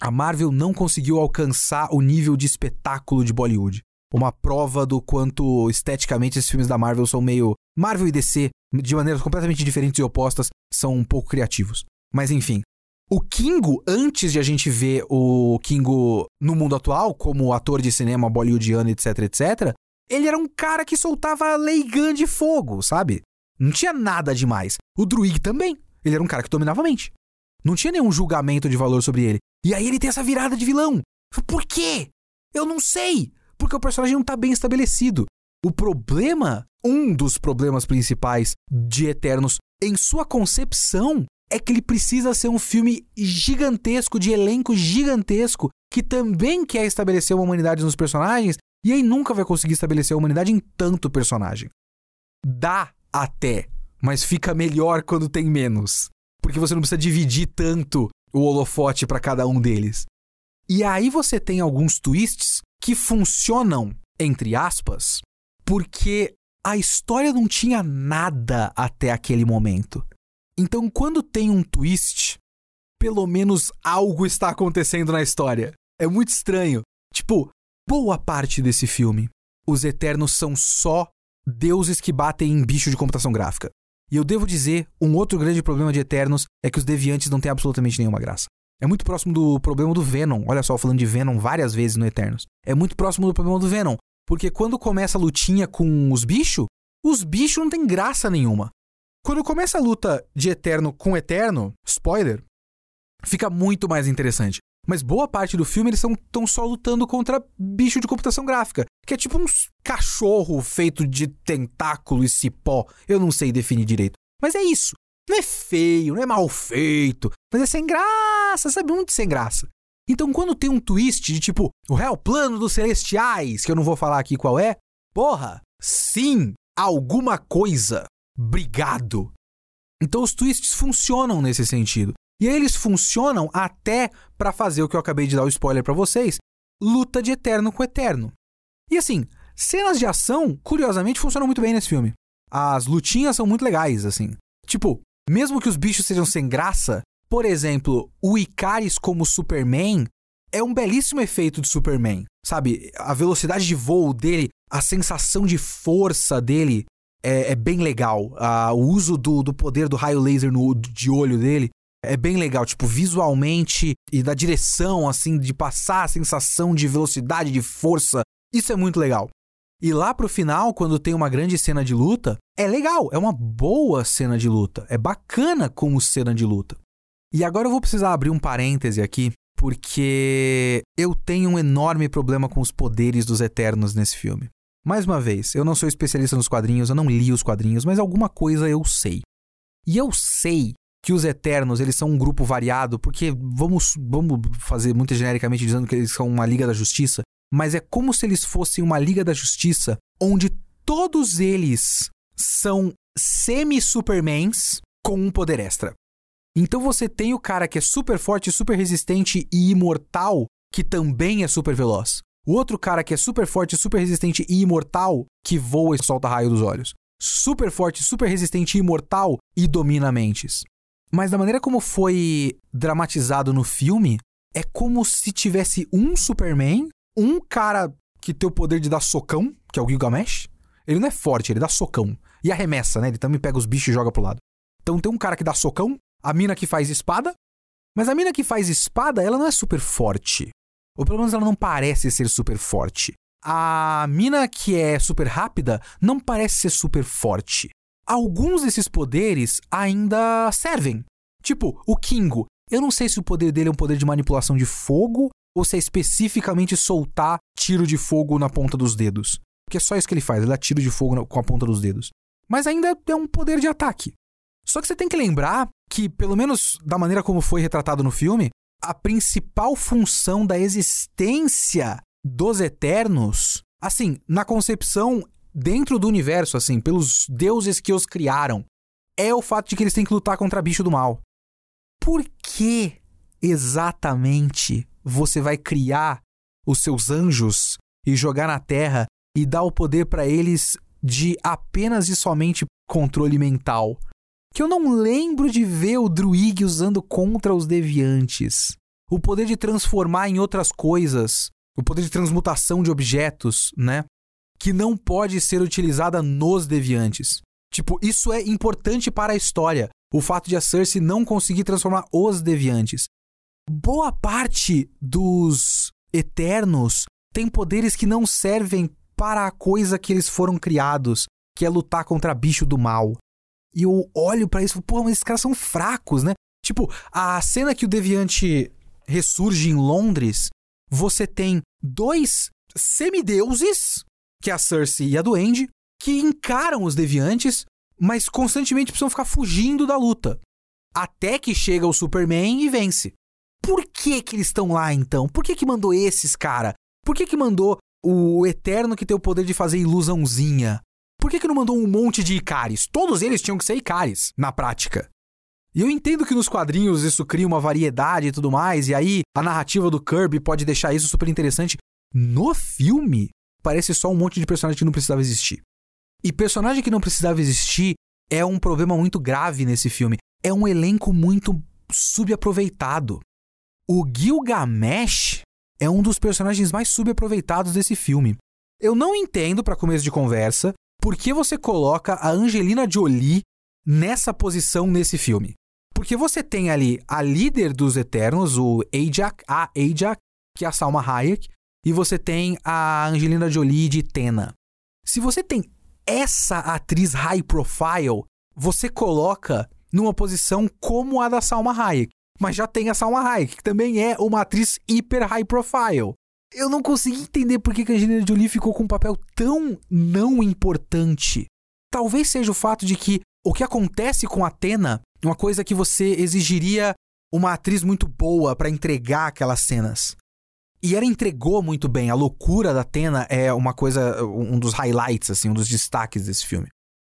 A Marvel não conseguiu alcançar o nível de espetáculo de Bollywood. Uma prova do quanto esteticamente esses filmes da Marvel são meio. Marvel e DC, de maneiras completamente diferentes e opostas, são um pouco criativos. Mas enfim, o Kingo, antes de a gente ver o Kingo no mundo atual, como ator de cinema bollywoodiano, etc, etc, ele era um cara que soltava Leigan de fogo, sabe? Não tinha nada demais. O Druig também. Ele era um cara que dominava a mente. Não tinha nenhum julgamento de valor sobre ele. E aí ele tem essa virada de vilão. Por quê? Eu não sei. Porque o personagem não tá bem estabelecido. O problema, um dos problemas principais de Eternos, em sua concepção, é que ele precisa ser um filme gigantesco, de elenco gigantesco, que também quer estabelecer uma humanidade nos personagens, e aí nunca vai conseguir estabelecer a humanidade em tanto personagem. Dá até, mas fica melhor quando tem menos. Porque você não precisa dividir tanto o holofote para cada um deles. E aí você tem alguns twists que funcionam, entre aspas, porque a história não tinha nada até aquele momento. Então, quando tem um twist, pelo menos algo está acontecendo na história. É muito estranho. Tipo, boa parte desse filme, os Eternos são só deuses que batem em bicho de computação gráfica. E eu devo dizer, um outro grande problema de Eternos é que os deviantes não têm absolutamente nenhuma graça. É muito próximo do problema do Venom. Olha só, falando de Venom várias vezes no Eternos. É muito próximo do problema do Venom. Porque quando começa a lutinha com os bichos, os bichos não têm graça nenhuma. Quando começa a luta de Eterno com Eterno, spoiler, fica muito mais interessante. Mas boa parte do filme eles estão só lutando contra bicho de computação gráfica, que é tipo um cachorro feito de tentáculo e cipó. Eu não sei definir direito. Mas é isso. Não é feio, não é mal feito, mas é sem graça, sabe? Muito sem graça. Então, quando tem um twist de tipo, o real plano dos celestiais, que eu não vou falar aqui qual é, porra, sim, alguma coisa. Obrigado. Então, os twists funcionam nesse sentido. E eles funcionam até para fazer o que eu acabei de dar o spoiler para vocês, luta de eterno com eterno. E assim, cenas de ação, curiosamente, funcionam muito bem nesse filme. As lutinhas são muito legais, assim. Tipo, mesmo que os bichos sejam sem graça, por exemplo, o Icaris como Superman é um belíssimo efeito de Superman. Sabe? A velocidade de voo dele, a sensação de força dele é, é bem legal. Ah, o uso do, do poder do raio laser no, de olho dele é bem legal. Tipo, visualmente e da direção, assim, de passar a sensação de velocidade, de força. Isso é muito legal. E lá pro final, quando tem uma grande cena de luta, é legal, é uma boa cena de luta, é bacana como cena de luta. E agora eu vou precisar abrir um parêntese aqui, porque eu tenho um enorme problema com os poderes dos Eternos nesse filme. Mais uma vez, eu não sou especialista nos quadrinhos, eu não li os quadrinhos, mas alguma coisa eu sei. E eu sei que os Eternos, eles são um grupo variado, porque vamos, vamos fazer muito genericamente dizendo que eles são uma Liga da Justiça, mas é como se eles fossem uma Liga da Justiça onde todos eles são semi-supermans com um poder extra. Então você tem o cara que é super forte, super resistente e imortal, que também é super veloz. O outro cara que é super forte, super resistente e imortal, que voa e solta raio dos olhos. Super forte, super resistente e imortal e domina mentes. Mas da maneira como foi dramatizado no filme, é como se tivesse um Superman um cara que tem o poder de dar socão, que é o Gilgamesh, ele não é forte, ele dá socão. E arremessa, né? Ele também pega os bichos e joga pro lado. Então tem um cara que dá socão, a mina que faz espada, mas a mina que faz espada, ela não é super forte. Ou pelo menos ela não parece ser super forte. A mina que é super rápida não parece ser super forte. Alguns desses poderes ainda servem. Tipo, o Kingo. Eu não sei se o poder dele é um poder de manipulação de fogo ou se é especificamente soltar tiro de fogo na ponta dos dedos. Porque é só isso que ele faz, ele dá tiro de fogo com a ponta dos dedos. Mas ainda é um poder de ataque. Só que você tem que lembrar que, pelo menos da maneira como foi retratado no filme, a principal função da existência dos Eternos, assim, na concepção dentro do universo, assim, pelos deuses que os criaram, é o fato de que eles têm que lutar contra bicho do mal. Por que exatamente você vai criar os seus anjos e jogar na terra e dar o poder para eles de apenas e somente controle mental. Que eu não lembro de ver o Druig usando contra os deviantes. O poder de transformar em outras coisas, o poder de transmutação de objetos, né? Que não pode ser utilizada nos deviantes. Tipo, isso é importante para a história. O fato de a Cersei não conseguir transformar os deviantes boa parte dos Eternos tem poderes que não servem para a coisa que eles foram criados, que é lutar contra bicho do mal. E eu olho para isso e pô, mas esses caras são fracos, né? Tipo, a cena que o Deviante ressurge em Londres, você tem dois semideuses, que é a Cersei e a Duende, que encaram os Deviantes, mas constantemente precisam ficar fugindo da luta. Até que chega o Superman e vence. Por que que eles estão lá então? Por que que mandou esses, cara? Por que que mandou o Eterno que tem o poder de fazer ilusãozinha? Por que que não mandou um monte de Icaris? Todos eles tinham que ser Icaris, na prática. E eu entendo que nos quadrinhos isso cria uma variedade e tudo mais, e aí a narrativa do Kirby pode deixar isso super interessante. No filme, parece só um monte de personagem que não precisava existir. E personagem que não precisava existir é um problema muito grave nesse filme. É um elenco muito subaproveitado. O Gilgamesh é um dos personagens mais subaproveitados desse filme. Eu não entendo, para começo de conversa, por que você coloca a Angelina Jolie nessa posição nesse filme. Porque você tem ali a líder dos Eternos, o Ajak, a Ajak, que é a Salma Hayek, e você tem a Angelina Jolie de Tena. Se você tem essa atriz high profile você coloca numa posição como a da Salma Hayek. Mas já tem a Salma Hayek, que também é uma atriz hiper high profile. Eu não consegui entender por que a Angelina Jolie ficou com um papel tão não importante. Talvez seja o fato de que o que acontece com Atena, uma coisa que você exigiria uma atriz muito boa para entregar aquelas cenas. E ela entregou muito bem. A loucura da Atena é uma coisa, um dos highlights, assim, um dos destaques desse filme.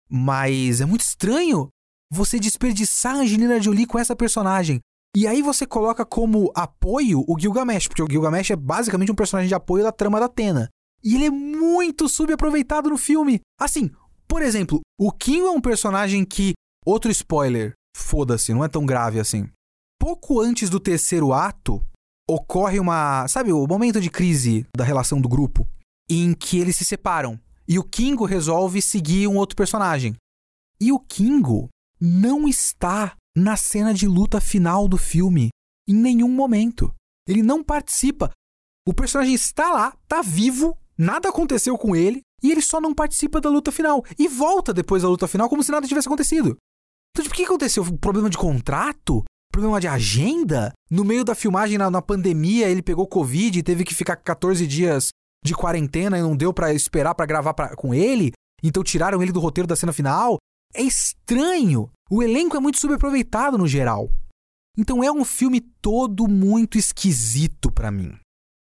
Mas é muito estranho você desperdiçar a Angelina Jolie com essa personagem. E aí você coloca como apoio o Gilgamesh, porque o Gilgamesh é basicamente um personagem de apoio da trama da Atena. E ele é muito subaproveitado no filme. Assim, por exemplo, o Kim é um personagem que. Outro spoiler, foda-se, não é tão grave assim. Pouco antes do terceiro ato, ocorre uma. Sabe, o momento de crise da relação do grupo, em que eles se separam. E o Kingo resolve seguir um outro personagem. E o Kingo não está na cena de luta final do filme em nenhum momento. Ele não participa. O personagem está lá, está vivo, nada aconteceu com ele e ele só não participa da luta final e volta depois da luta final como se nada tivesse acontecido. Então, tipo, o que aconteceu? Problema de contrato? Problema de agenda? No meio da filmagem, na, na pandemia, ele pegou Covid e teve que ficar 14 dias de quarentena e não deu para esperar para gravar pra, com ele? Então tiraram ele do roteiro da cena final? É estranho. O elenco é muito subaproveitado no geral. Então é um filme todo muito esquisito para mim.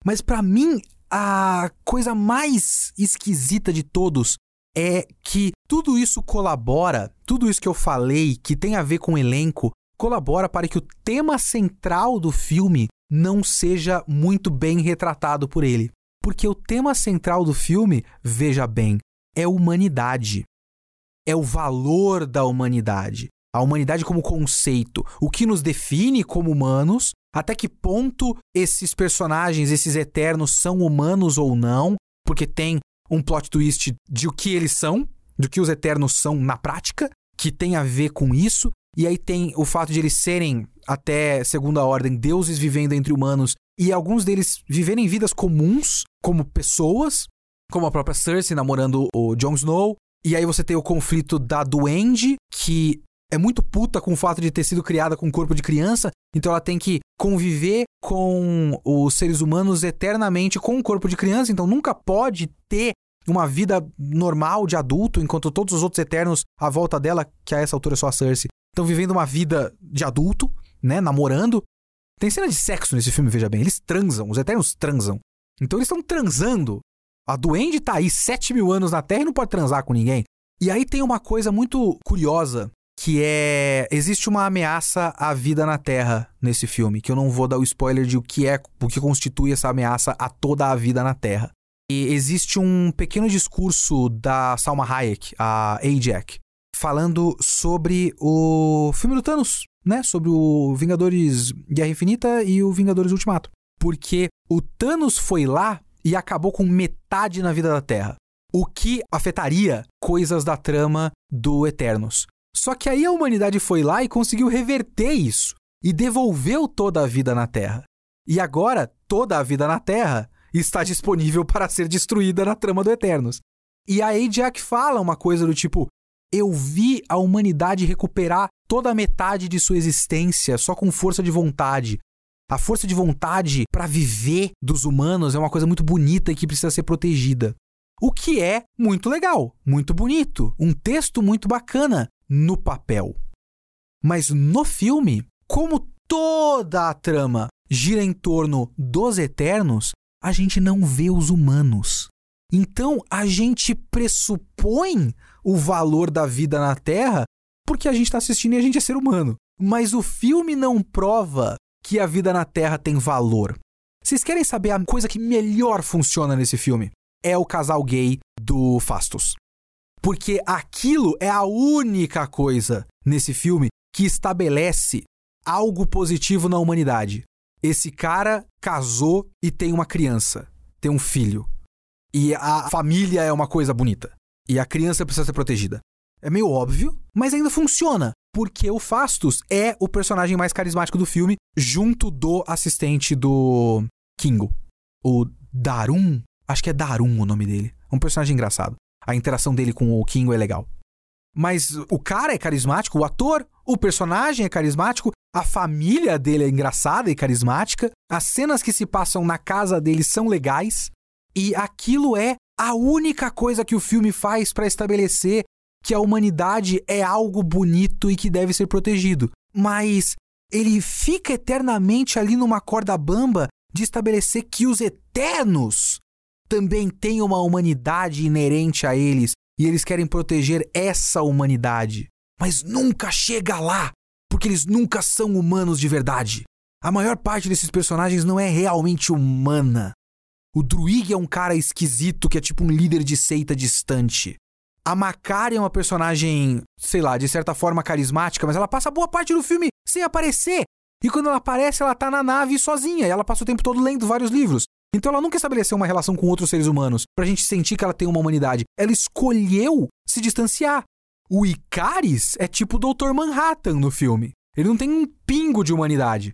Mas para mim, a coisa mais esquisita de todos é que tudo isso colabora, tudo isso que eu falei que tem a ver com o elenco, colabora para que o tema central do filme não seja muito bem retratado por ele. Porque o tema central do filme, veja bem, é humanidade é o valor da humanidade. A humanidade como conceito, o que nos define como humanos, até que ponto esses personagens, esses eternos, são humanos ou não, porque tem um plot twist de o que eles são, do que os eternos são na prática, que tem a ver com isso, e aí tem o fato de eles serem, até segunda ordem, deuses vivendo entre humanos, e alguns deles viverem vidas comuns, como pessoas, como a própria Cersei namorando o Jon Snow, e aí você tem o conflito da duende, que é muito puta com o fato de ter sido criada com corpo de criança, então ela tem que conviver com os seres humanos eternamente com o corpo de criança, então nunca pode ter uma vida normal de adulto, enquanto todos os outros eternos à volta dela, que a essa altura é só a Cersei, estão vivendo uma vida de adulto, né, namorando. Tem cena de sexo nesse filme, veja bem, eles transam, os eternos transam. Então eles estão transando a Duende tá aí 7 mil anos na Terra e não pode transar com ninguém. E aí tem uma coisa muito curiosa, que é. Existe uma ameaça à vida na Terra nesse filme, que eu não vou dar o spoiler de o que é, o que constitui essa ameaça a toda a vida na Terra. E existe um pequeno discurso da Salma Hayek, a Ajax, falando sobre o filme do Thanos, né? Sobre o Vingadores Guerra Infinita e o Vingadores Ultimato. Porque o Thanos foi lá e acabou com metade na vida da Terra. O que afetaria coisas da trama do Eternos. Só que aí a humanidade foi lá e conseguiu reverter isso e devolveu toda a vida na Terra. E agora toda a vida na Terra está disponível para ser destruída na trama do Eternos. E aí Jack fala uma coisa do tipo: eu vi a humanidade recuperar toda a metade de sua existência só com força de vontade, a força de vontade para viver dos humanos é uma coisa muito bonita e que precisa ser protegida. O que é muito legal, muito bonito, um texto muito bacana no papel. Mas no filme, como toda a trama gira em torno dos eternos, a gente não vê os humanos. Então a gente pressupõe o valor da vida na Terra porque a gente está assistindo e a gente é ser humano. Mas o filme não prova que a vida na Terra tem valor. Vocês querem saber a coisa que melhor funciona nesse filme? É o casal gay do Fastos. Porque aquilo é a única coisa nesse filme que estabelece algo positivo na humanidade. Esse cara casou e tem uma criança, tem um filho. E a família é uma coisa bonita. E a criança precisa ser protegida. É meio óbvio, mas ainda funciona porque o Fastus é o personagem mais carismático do filme, junto do assistente do Kingo. O Darum, acho que é Darum o nome dele. É um personagem engraçado. A interação dele com o Kingo é legal. Mas o cara é carismático, o ator, o personagem é carismático, a família dele é engraçada e carismática, as cenas que se passam na casa dele são legais, e aquilo é a única coisa que o filme faz para estabelecer que a humanidade é algo bonito e que deve ser protegido. Mas ele fica eternamente ali numa corda bamba de estabelecer que os eternos também têm uma humanidade inerente a eles e eles querem proteger essa humanidade. Mas nunca chega lá, porque eles nunca são humanos de verdade. A maior parte desses personagens não é realmente humana. O Druig é um cara esquisito que é tipo um líder de seita distante. A Macari é uma personagem, sei lá, de certa forma carismática, mas ela passa boa parte do filme sem aparecer. E quando ela aparece, ela tá na nave sozinha, e ela passa o tempo todo lendo vários livros. Então ela nunca estabeleceu uma relação com outros seres humanos pra gente sentir que ela tem uma humanidade. Ela escolheu se distanciar. O Icaris é tipo o Dr. Manhattan no filme. Ele não tem um pingo de humanidade.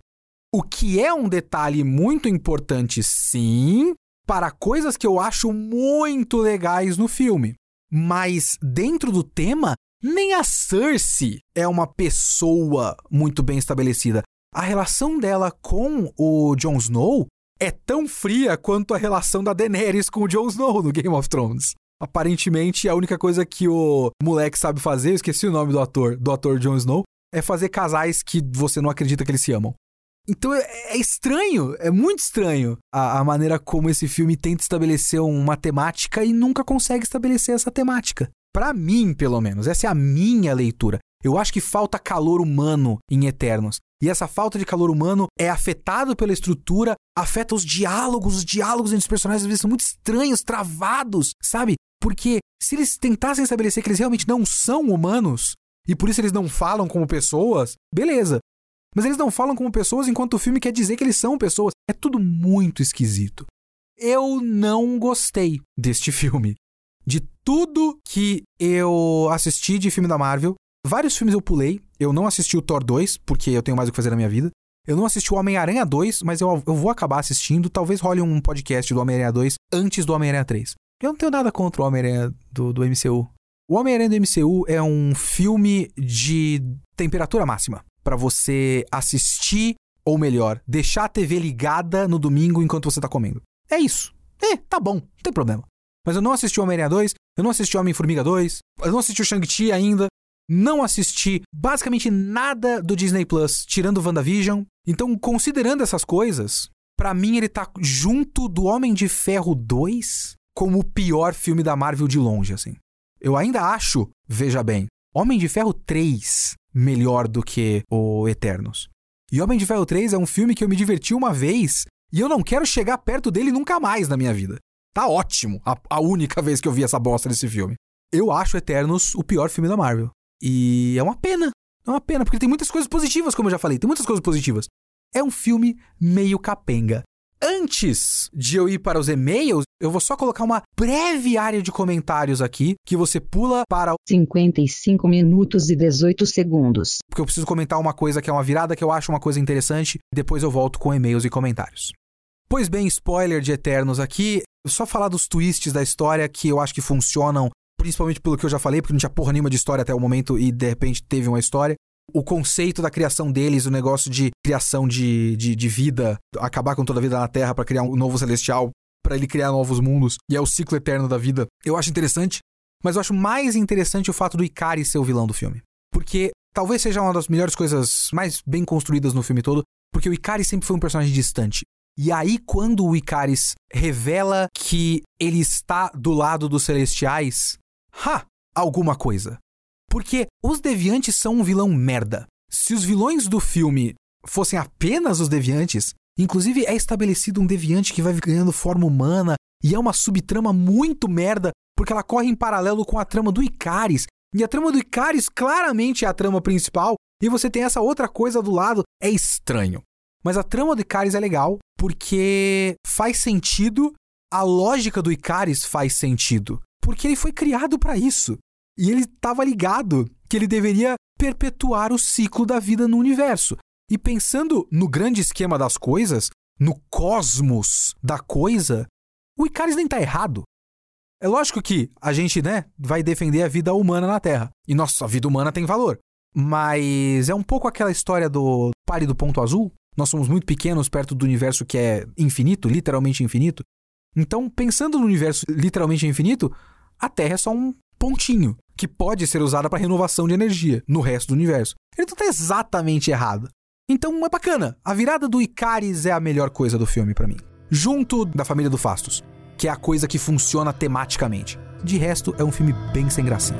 O que é um detalhe muito importante, sim, para coisas que eu acho muito legais no filme. Mas dentro do tema, nem a Cersei é uma pessoa muito bem estabelecida. A relação dela com o Jon Snow é tão fria quanto a relação da Daenerys com o Jon Snow no Game of Thrones. Aparentemente, a única coisa que o moleque sabe fazer, eu esqueci o nome do ator, do ator Jon Snow, é fazer casais que você não acredita que eles se amam. Então é, é estranho, é muito estranho a, a, maneira como esse filme tenta estabelecer uma temática e nunca consegue estabelecer essa temática. Para mim, pelo menos, essa é a minha leitura. Eu acho que falta calor humano em Eternos. E essa falta de calor humano é afetado pela estrutura, afeta os diálogos, os diálogos entre os personagens às vezes são muito estranhos, travados, sabe? Porque se eles tentassem estabelecer que eles realmente não são humanos, e por isso eles não falam como pessoas, beleza. Mas eles não falam como pessoas enquanto o filme quer dizer que eles são pessoas. É tudo muito esquisito. Eu não gostei deste filme. De tudo que eu assisti de filme da Marvel, Vários filmes eu pulei. Eu não assisti o Thor 2, porque eu tenho mais o que fazer na minha vida. Eu não assisti o Homem-Aranha 2, mas eu, eu vou acabar assistindo. Talvez role um podcast do Homem-Aranha 2 antes do Homem-Aranha 3. Eu não tenho nada contra o Homem-Aranha do, do MCU. O Homem-Aranha do MCU é um filme de temperatura máxima para você assistir, ou melhor, deixar a TV ligada no domingo enquanto você tá comendo. É isso. É, tá bom, não tem problema. Mas eu não assisti Homem-Aranha 2, eu não assisti Homem-Formiga 2, eu não assisti o Shang-Chi ainda, não assisti basicamente nada do Disney Plus, tirando WandaVision. Então, considerando essas coisas, para mim ele tá junto do Homem de Ferro 2 como o pior filme da Marvel de longe, assim. Eu ainda acho, veja bem, Homem de Ferro 3 melhor do que o Eternos. E Homem de Ferro 3 é um filme que eu me diverti uma vez e eu não quero chegar perto dele nunca mais na minha vida. Tá ótimo a, a única vez que eu vi essa bosta desse filme. Eu acho Eternos o pior filme da Marvel. E é uma pena. É uma pena, porque tem muitas coisas positivas, como eu já falei, tem muitas coisas positivas. É um filme meio capenga. Antes de eu ir para os e-mails, eu vou só colocar uma breve área de comentários aqui, que você pula para 55 minutos e 18 segundos. Porque eu preciso comentar uma coisa que é uma virada que eu acho uma coisa interessante, depois eu volto com e-mails e comentários. Pois bem, spoiler de Eternos aqui, só falar dos twists da história que eu acho que funcionam principalmente pelo que eu já falei, porque não tinha porra nenhuma de história até o momento e de repente teve uma história. O conceito da criação deles, o negócio de criação de, de, de vida, acabar com toda a vida na Terra para criar um novo celestial, para ele criar novos mundos, e é o ciclo eterno da vida. Eu acho interessante, mas eu acho mais interessante o fato do Ikari ser o vilão do filme. Porque talvez seja uma das melhores coisas mais bem construídas no filme todo, porque o Ikari sempre foi um personagem distante. E aí, quando o Icaris revela que ele está do lado dos celestiais, ha, alguma coisa. Porque os deviantes são um vilão merda. Se os vilões do filme fossem apenas os deviantes, inclusive é estabelecido um deviante que vai ganhando forma humana e é uma subtrama muito merda, porque ela corre em paralelo com a trama do Icaris. E a trama do Icaris claramente é a trama principal, e você tem essa outra coisa do lado, é estranho. Mas a trama do Icaris é legal porque faz sentido, a lógica do Icaris faz sentido porque ele foi criado para isso. E ele estava ligado que ele deveria perpetuar o ciclo da vida no universo. E pensando no grande esquema das coisas, no cosmos da coisa, o Icaris nem tá errado. É lógico que a gente, né, vai defender a vida humana na Terra. E nossa, a vida humana tem valor. Mas é um pouco aquela história do pare do ponto azul. Nós somos muito pequenos perto do universo que é infinito, literalmente infinito. Então, pensando no universo literalmente infinito, a Terra é só um pontinho que pode ser usada para renovação de energia no resto do universo. Ele não tá exatamente errado. Então é bacana. A virada do Icaris é a melhor coisa do filme para mim. Junto da família do Fastos, que é a coisa que funciona tematicamente. De resto, é um filme bem sem gracinha.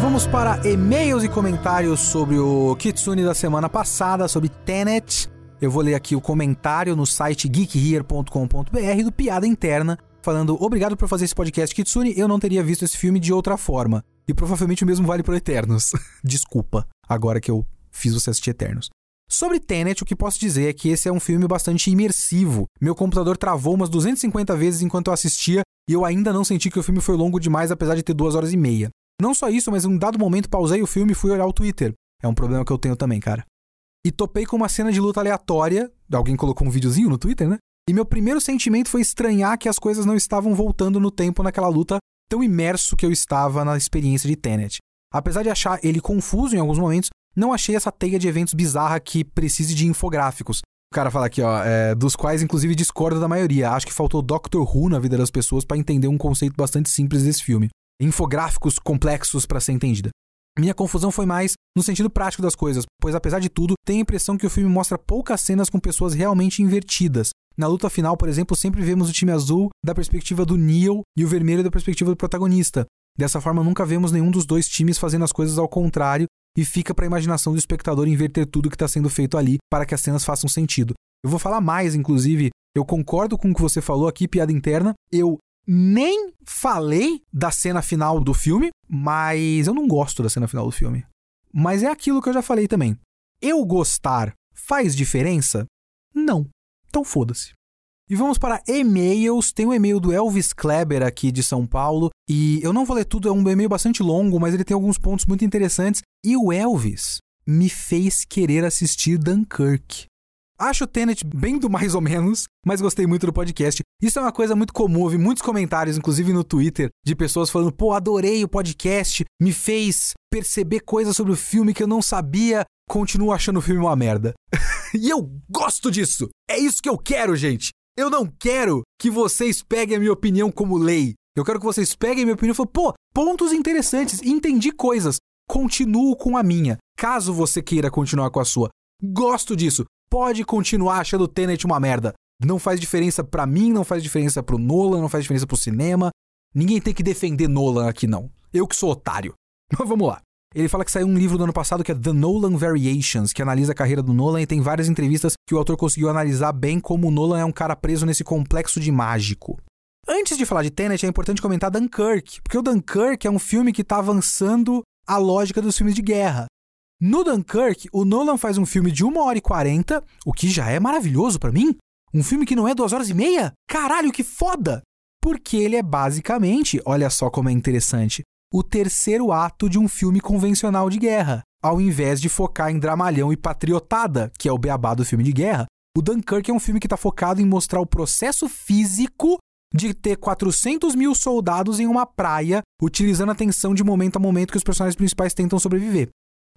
Vamos para e-mails e comentários sobre o Kitsune da semana passada, sobre Tenet. Eu vou ler aqui o comentário no site geekhere.com.br do Piada Interna, falando: Obrigado por fazer esse podcast, Kitsune. Eu não teria visto esse filme de outra forma. E provavelmente o mesmo vale pro Eternos. Desculpa, agora que eu fiz você assistir Eternos. Sobre Tenet, o que posso dizer é que esse é um filme bastante imersivo. Meu computador travou umas 250 vezes enquanto eu assistia e eu ainda não senti que o filme foi longo demais, apesar de ter duas horas e meia. Não só isso, mas em um dado momento pausei o filme e fui olhar o Twitter. É um problema que eu tenho também, cara. E topei com uma cena de luta aleatória. Alguém colocou um videozinho no Twitter, né? E meu primeiro sentimento foi estranhar que as coisas não estavam voltando no tempo naquela luta, tão imerso que eu estava na experiência de Tenet. Apesar de achar ele confuso em alguns momentos, não achei essa teia de eventos bizarra que precise de infográficos. O cara fala aqui, ó, é, dos quais inclusive discordo da maioria. Acho que faltou Doctor Who na vida das pessoas para entender um conceito bastante simples desse filme infográficos complexos para ser entendida. Minha confusão foi mais no sentido prático das coisas, pois apesar de tudo, tenho a impressão que o filme mostra poucas cenas com pessoas realmente invertidas. Na luta final, por exemplo, sempre vemos o time azul da perspectiva do Neo e o vermelho da perspectiva do protagonista. Dessa forma, nunca vemos nenhum dos dois times fazendo as coisas ao contrário e fica para a imaginação do espectador inverter tudo que está sendo feito ali para que as cenas façam sentido. Eu vou falar mais, inclusive, eu concordo com o que você falou aqui, piada interna. Eu nem falei da cena final do filme, mas eu não gosto da cena final do filme. Mas é aquilo que eu já falei também. Eu gostar faz diferença? Não. Então foda-se. E vamos para e-mails. Tem um e-mail do Elvis Kleber aqui de São Paulo. E eu não vou ler tudo, é um e-mail bastante longo, mas ele tem alguns pontos muito interessantes. E o Elvis me fez querer assistir Dunkirk. Acho o Tenet bem do mais ou menos, mas gostei muito do podcast. Isso é uma coisa muito comum, eu vi muitos comentários, inclusive no Twitter, de pessoas falando: pô, adorei o podcast, me fez perceber coisas sobre o filme que eu não sabia, continuo achando o filme uma merda. e eu gosto disso! É isso que eu quero, gente! Eu não quero que vocês peguem a minha opinião como lei. Eu quero que vocês peguem a minha opinião e falem, pô, pontos interessantes, entendi coisas. Continuo com a minha, caso você queira continuar com a sua. Gosto disso pode continuar achando o Tenet uma merda. Não faz diferença para mim, não faz diferença pro Nolan, não faz diferença pro cinema. Ninguém tem que defender Nolan aqui, não. Eu que sou otário. Mas vamos lá. Ele fala que saiu um livro do ano passado que é The Nolan Variations, que analisa a carreira do Nolan e tem várias entrevistas que o autor conseguiu analisar bem como o Nolan é um cara preso nesse complexo de mágico. Antes de falar de Tenet, é importante comentar Dunkirk, porque o Dunkirk é um filme que está avançando a lógica dos filmes de guerra. No Dunkirk, o Nolan faz um filme de 1 hora e 40, o que já é maravilhoso para mim. Um filme que não é 2 horas e meia? Caralho, que foda! Porque ele é basicamente, olha só como é interessante, o terceiro ato de um filme convencional de guerra. Ao invés de focar em dramalhão e patriotada, que é o beabá do filme de guerra, o Dunkirk é um filme que está focado em mostrar o processo físico de ter 400 mil soldados em uma praia, utilizando a tensão de momento a momento que os personagens principais tentam sobreviver.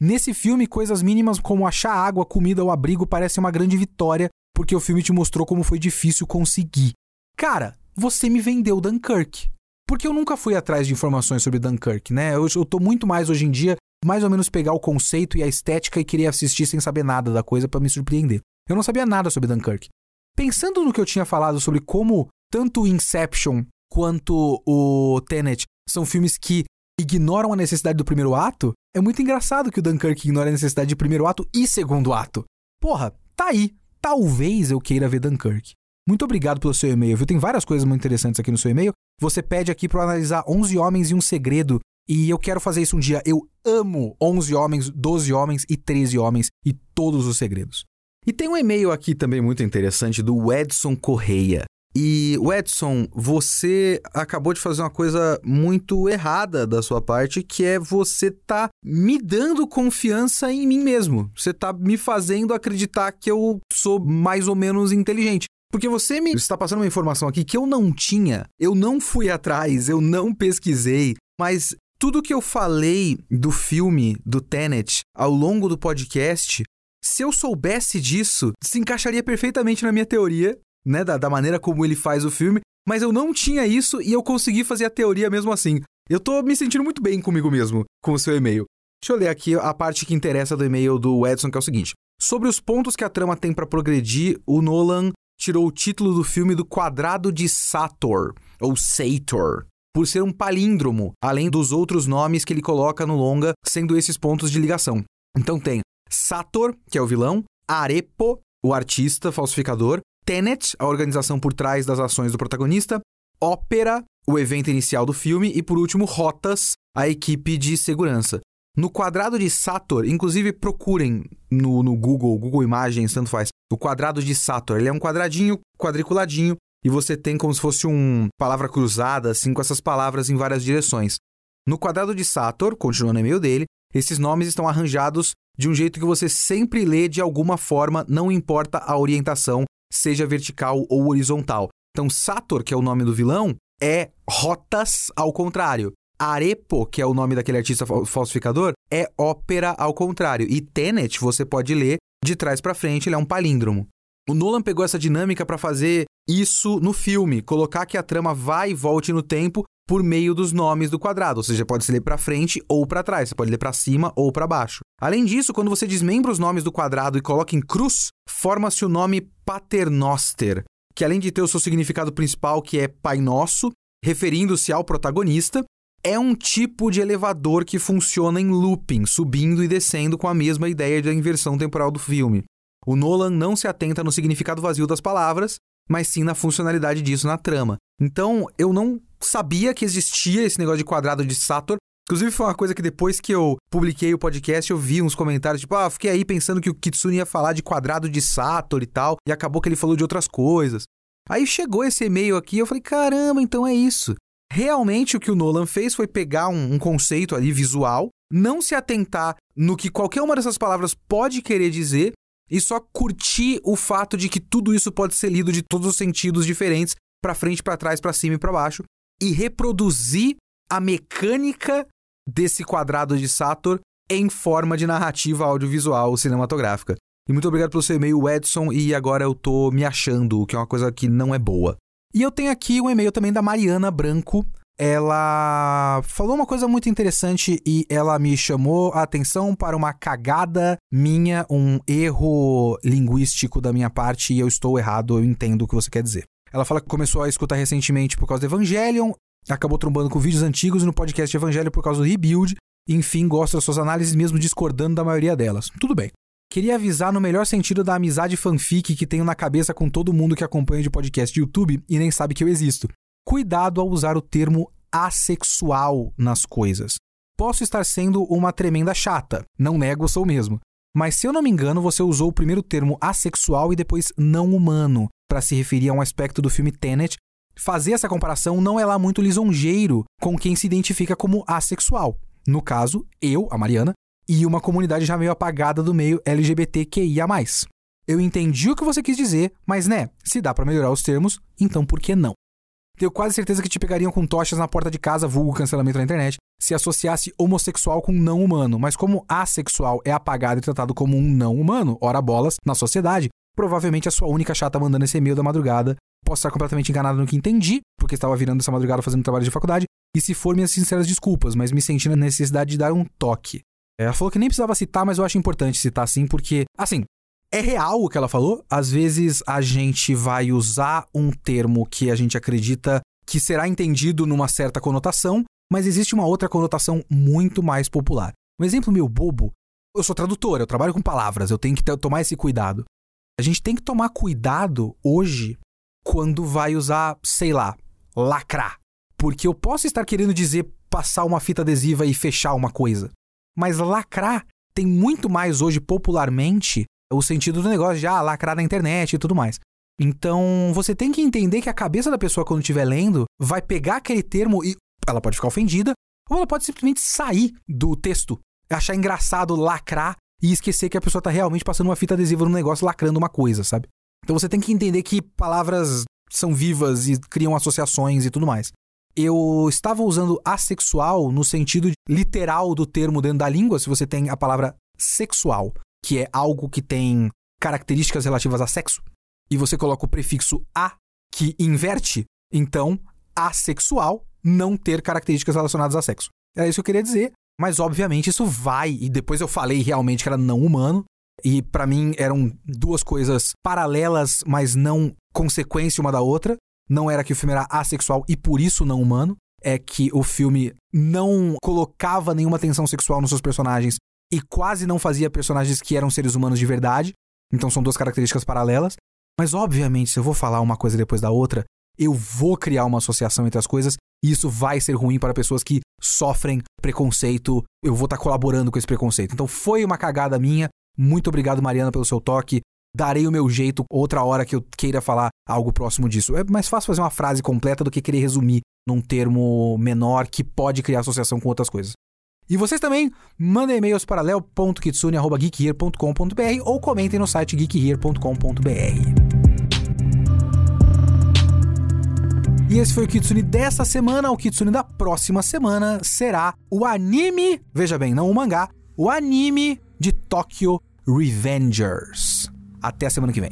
Nesse filme, coisas mínimas como achar água, comida ou abrigo parecem uma grande vitória, porque o filme te mostrou como foi difícil conseguir. Cara, você me vendeu Dunkirk. Porque eu nunca fui atrás de informações sobre Dunkirk, né? Eu, eu tô muito mais hoje em dia, mais ou menos pegar o conceito e a estética e querer assistir sem saber nada da coisa para me surpreender. Eu não sabia nada sobre Dunkirk. Pensando no que eu tinha falado sobre como tanto Inception quanto o Tenet são filmes que ignoram a necessidade do primeiro ato, é muito engraçado que o Dunkirk ignore a necessidade de primeiro ato e segundo ato. Porra, tá aí. Talvez eu queira ver Dunkirk. Muito obrigado pelo seu e-mail, viu? Tem várias coisas muito interessantes aqui no seu e-mail. Você pede aqui para analisar 11 homens e um segredo. E eu quero fazer isso um dia. Eu amo 11 homens, 12 homens e 13 homens e todos os segredos. E tem um e-mail aqui também muito interessante do Edson Correia. E, Edson, você acabou de fazer uma coisa muito errada da sua parte, que é você tá me dando confiança em mim mesmo. Você tá me fazendo acreditar que eu sou mais ou menos inteligente. Porque você me está passando uma informação aqui que eu não tinha, eu não fui atrás, eu não pesquisei, mas tudo que eu falei do filme do Tenet ao longo do podcast, se eu soubesse disso, se encaixaria perfeitamente na minha teoria, né, da, da maneira como ele faz o filme, mas eu não tinha isso e eu consegui fazer a teoria mesmo assim. Eu tô me sentindo muito bem comigo mesmo com o seu e-mail. Deixa eu ler aqui a parte que interessa do e-mail do Edson, que é o seguinte: Sobre os pontos que a trama tem para progredir, o Nolan tirou o título do filme do quadrado de Sator, ou Sator, por ser um palíndromo, além dos outros nomes que ele coloca no longa, sendo esses pontos de ligação. Então tem Sator, que é o vilão, Arepo, o artista falsificador, Tenet, a organização por trás das ações do protagonista, Ópera, o evento inicial do filme, e por último, Rotas, a equipe de segurança. No quadrado de Sator, inclusive procurem no, no Google, Google Imagens, tanto faz, o quadrado de Sator. Ele é um quadradinho, quadriculadinho, e você tem como se fosse uma palavra cruzada, assim, com essas palavras em várias direções. No quadrado de Sator, continuando no e-mail dele, esses nomes estão arranjados de um jeito que você sempre lê de alguma forma, não importa a orientação, seja vertical ou horizontal. Então, Sator, que é o nome do vilão, é rotas ao contrário. Arepo, que é o nome daquele artista falsificador, é ópera ao contrário. E Tenet, você pode ler de trás para frente, ele é um palíndromo. O Nolan pegou essa dinâmica para fazer isso no filme, colocar que a trama vai e volte no tempo por meio dos nomes do quadrado, ou seja, pode se ler para frente ou para trás, você pode ler para cima ou para baixo. Além disso, quando você desmembra os nomes do quadrado e coloca em cruz, forma-se o nome Paternoster, que além de ter o seu significado principal, que é Pai Nosso, referindo-se ao protagonista, é um tipo de elevador que funciona em looping, subindo e descendo com a mesma ideia da inversão temporal do filme. O Nolan não se atenta no significado vazio das palavras, mas sim na funcionalidade disso na trama. Então, eu não sabia que existia esse negócio de quadrado de Sator. Inclusive, foi uma coisa que depois que eu publiquei o podcast, eu vi uns comentários, tipo, ah, fiquei aí pensando que o Kitsune ia falar de quadrado de Sator e tal, e acabou que ele falou de outras coisas. Aí chegou esse e-mail aqui, eu falei, caramba, então é isso. Realmente o que o Nolan fez foi pegar um, um, conceito ali visual, não se atentar no que qualquer uma dessas palavras pode querer dizer e só curtir o fato de que tudo isso pode ser lido de todos os sentidos diferentes, para frente, para trás, para cima e para baixo, e reproduzir a mecânica desse quadrado de Sator em forma de narrativa audiovisual cinematográfica. E muito obrigado pelo seu e-mail, Edson, e agora eu tô me achando, que é uma coisa que não é boa. E eu tenho aqui um e-mail também da Mariana Branco. Ela falou uma coisa muito interessante e ela me chamou a atenção para uma cagada minha, um erro linguístico da minha parte e eu estou errado, eu entendo o que você quer dizer. Ela fala que começou a escutar recentemente por causa do Evangelion, acabou trombando com vídeos antigos e no podcast Evangelho por causa do Rebuild, enfim, gosta das suas análises mesmo discordando da maioria delas. Tudo bem. Queria avisar no melhor sentido da amizade fanfic que tenho na cabeça com todo mundo que acompanha de podcast de YouTube e nem sabe que eu existo. Cuidado ao usar o termo assexual nas coisas. Posso estar sendo uma tremenda chata, não nego, sou mesmo. Mas se eu não me engano, você usou o primeiro termo assexual e depois não humano para se referir a um aspecto do filme Tenet. Fazer essa comparação não é lá muito lisonjeiro com quem se identifica como assexual. No caso, eu, a Mariana, e uma comunidade já meio apagada do meio LGBTQIA. Eu entendi o que você quis dizer, mas né, se dá para melhorar os termos, então por que não? Tenho quase certeza que te pegariam com tochas na porta de casa, vulgo cancelamento na internet, se associasse homossexual com não humano, mas como assexual é apagado e tratado como um não humano, ora bolas, na sociedade, provavelmente a sua única chata mandando esse e-mail da madrugada. Posso estar completamente enganado no que entendi, porque estava virando essa madrugada fazendo trabalho de faculdade, e se for, minhas sinceras desculpas, mas me senti na necessidade de dar um toque. Ela falou que nem precisava citar, mas eu acho importante citar sim, porque, assim, é real o que ela falou. Às vezes a gente vai usar um termo que a gente acredita que será entendido numa certa conotação, mas existe uma outra conotação muito mais popular. Um exemplo meio bobo, eu sou tradutor, eu trabalho com palavras, eu tenho que tomar esse cuidado. A gente tem que tomar cuidado hoje quando vai usar, sei lá, lacrar. Porque eu posso estar querendo dizer passar uma fita adesiva e fechar uma coisa. Mas lacrar tem muito mais hoje popularmente o sentido do negócio de ah, lacrar na internet e tudo mais. Então, você tem que entender que a cabeça da pessoa, quando estiver lendo, vai pegar aquele termo e ela pode ficar ofendida, ou ela pode simplesmente sair do texto, achar engraçado, lacrar e esquecer que a pessoa tá realmente passando uma fita adesiva no negócio lacrando uma coisa, sabe? Então você tem que entender que palavras são vivas e criam associações e tudo mais. Eu estava usando assexual no sentido literal do termo dentro da língua, se você tem a palavra sexual, que é algo que tem características relativas a sexo, e você coloca o prefixo a, que inverte, então assexual não ter características relacionadas a sexo. Era isso que eu queria dizer, mas obviamente isso vai, e depois eu falei realmente que era não humano, e para mim eram duas coisas paralelas, mas não consequência uma da outra. Não era que o filme era assexual e por isso não humano. É que o filme não colocava nenhuma tensão sexual nos seus personagens e quase não fazia personagens que eram seres humanos de verdade. Então são duas características paralelas. Mas obviamente, se eu vou falar uma coisa depois da outra, eu vou criar uma associação entre as coisas e isso vai ser ruim para pessoas que sofrem preconceito. Eu vou estar tá colaborando com esse preconceito. Então foi uma cagada minha. Muito obrigado, Mariana, pelo seu toque. Darei o meu jeito outra hora que eu queira falar algo próximo disso. É mais fácil fazer uma frase completa do que querer resumir num termo menor que pode criar associação com outras coisas. E vocês também mandem e-mails para leo.kitsune.geekhere.com.br ou comentem no site geekhere.com.br. E esse foi o Kitsune dessa semana. O Kitsune da próxima semana será o anime, veja bem, não o mangá, o anime de Tokyo Revengers. Até a semana que vem.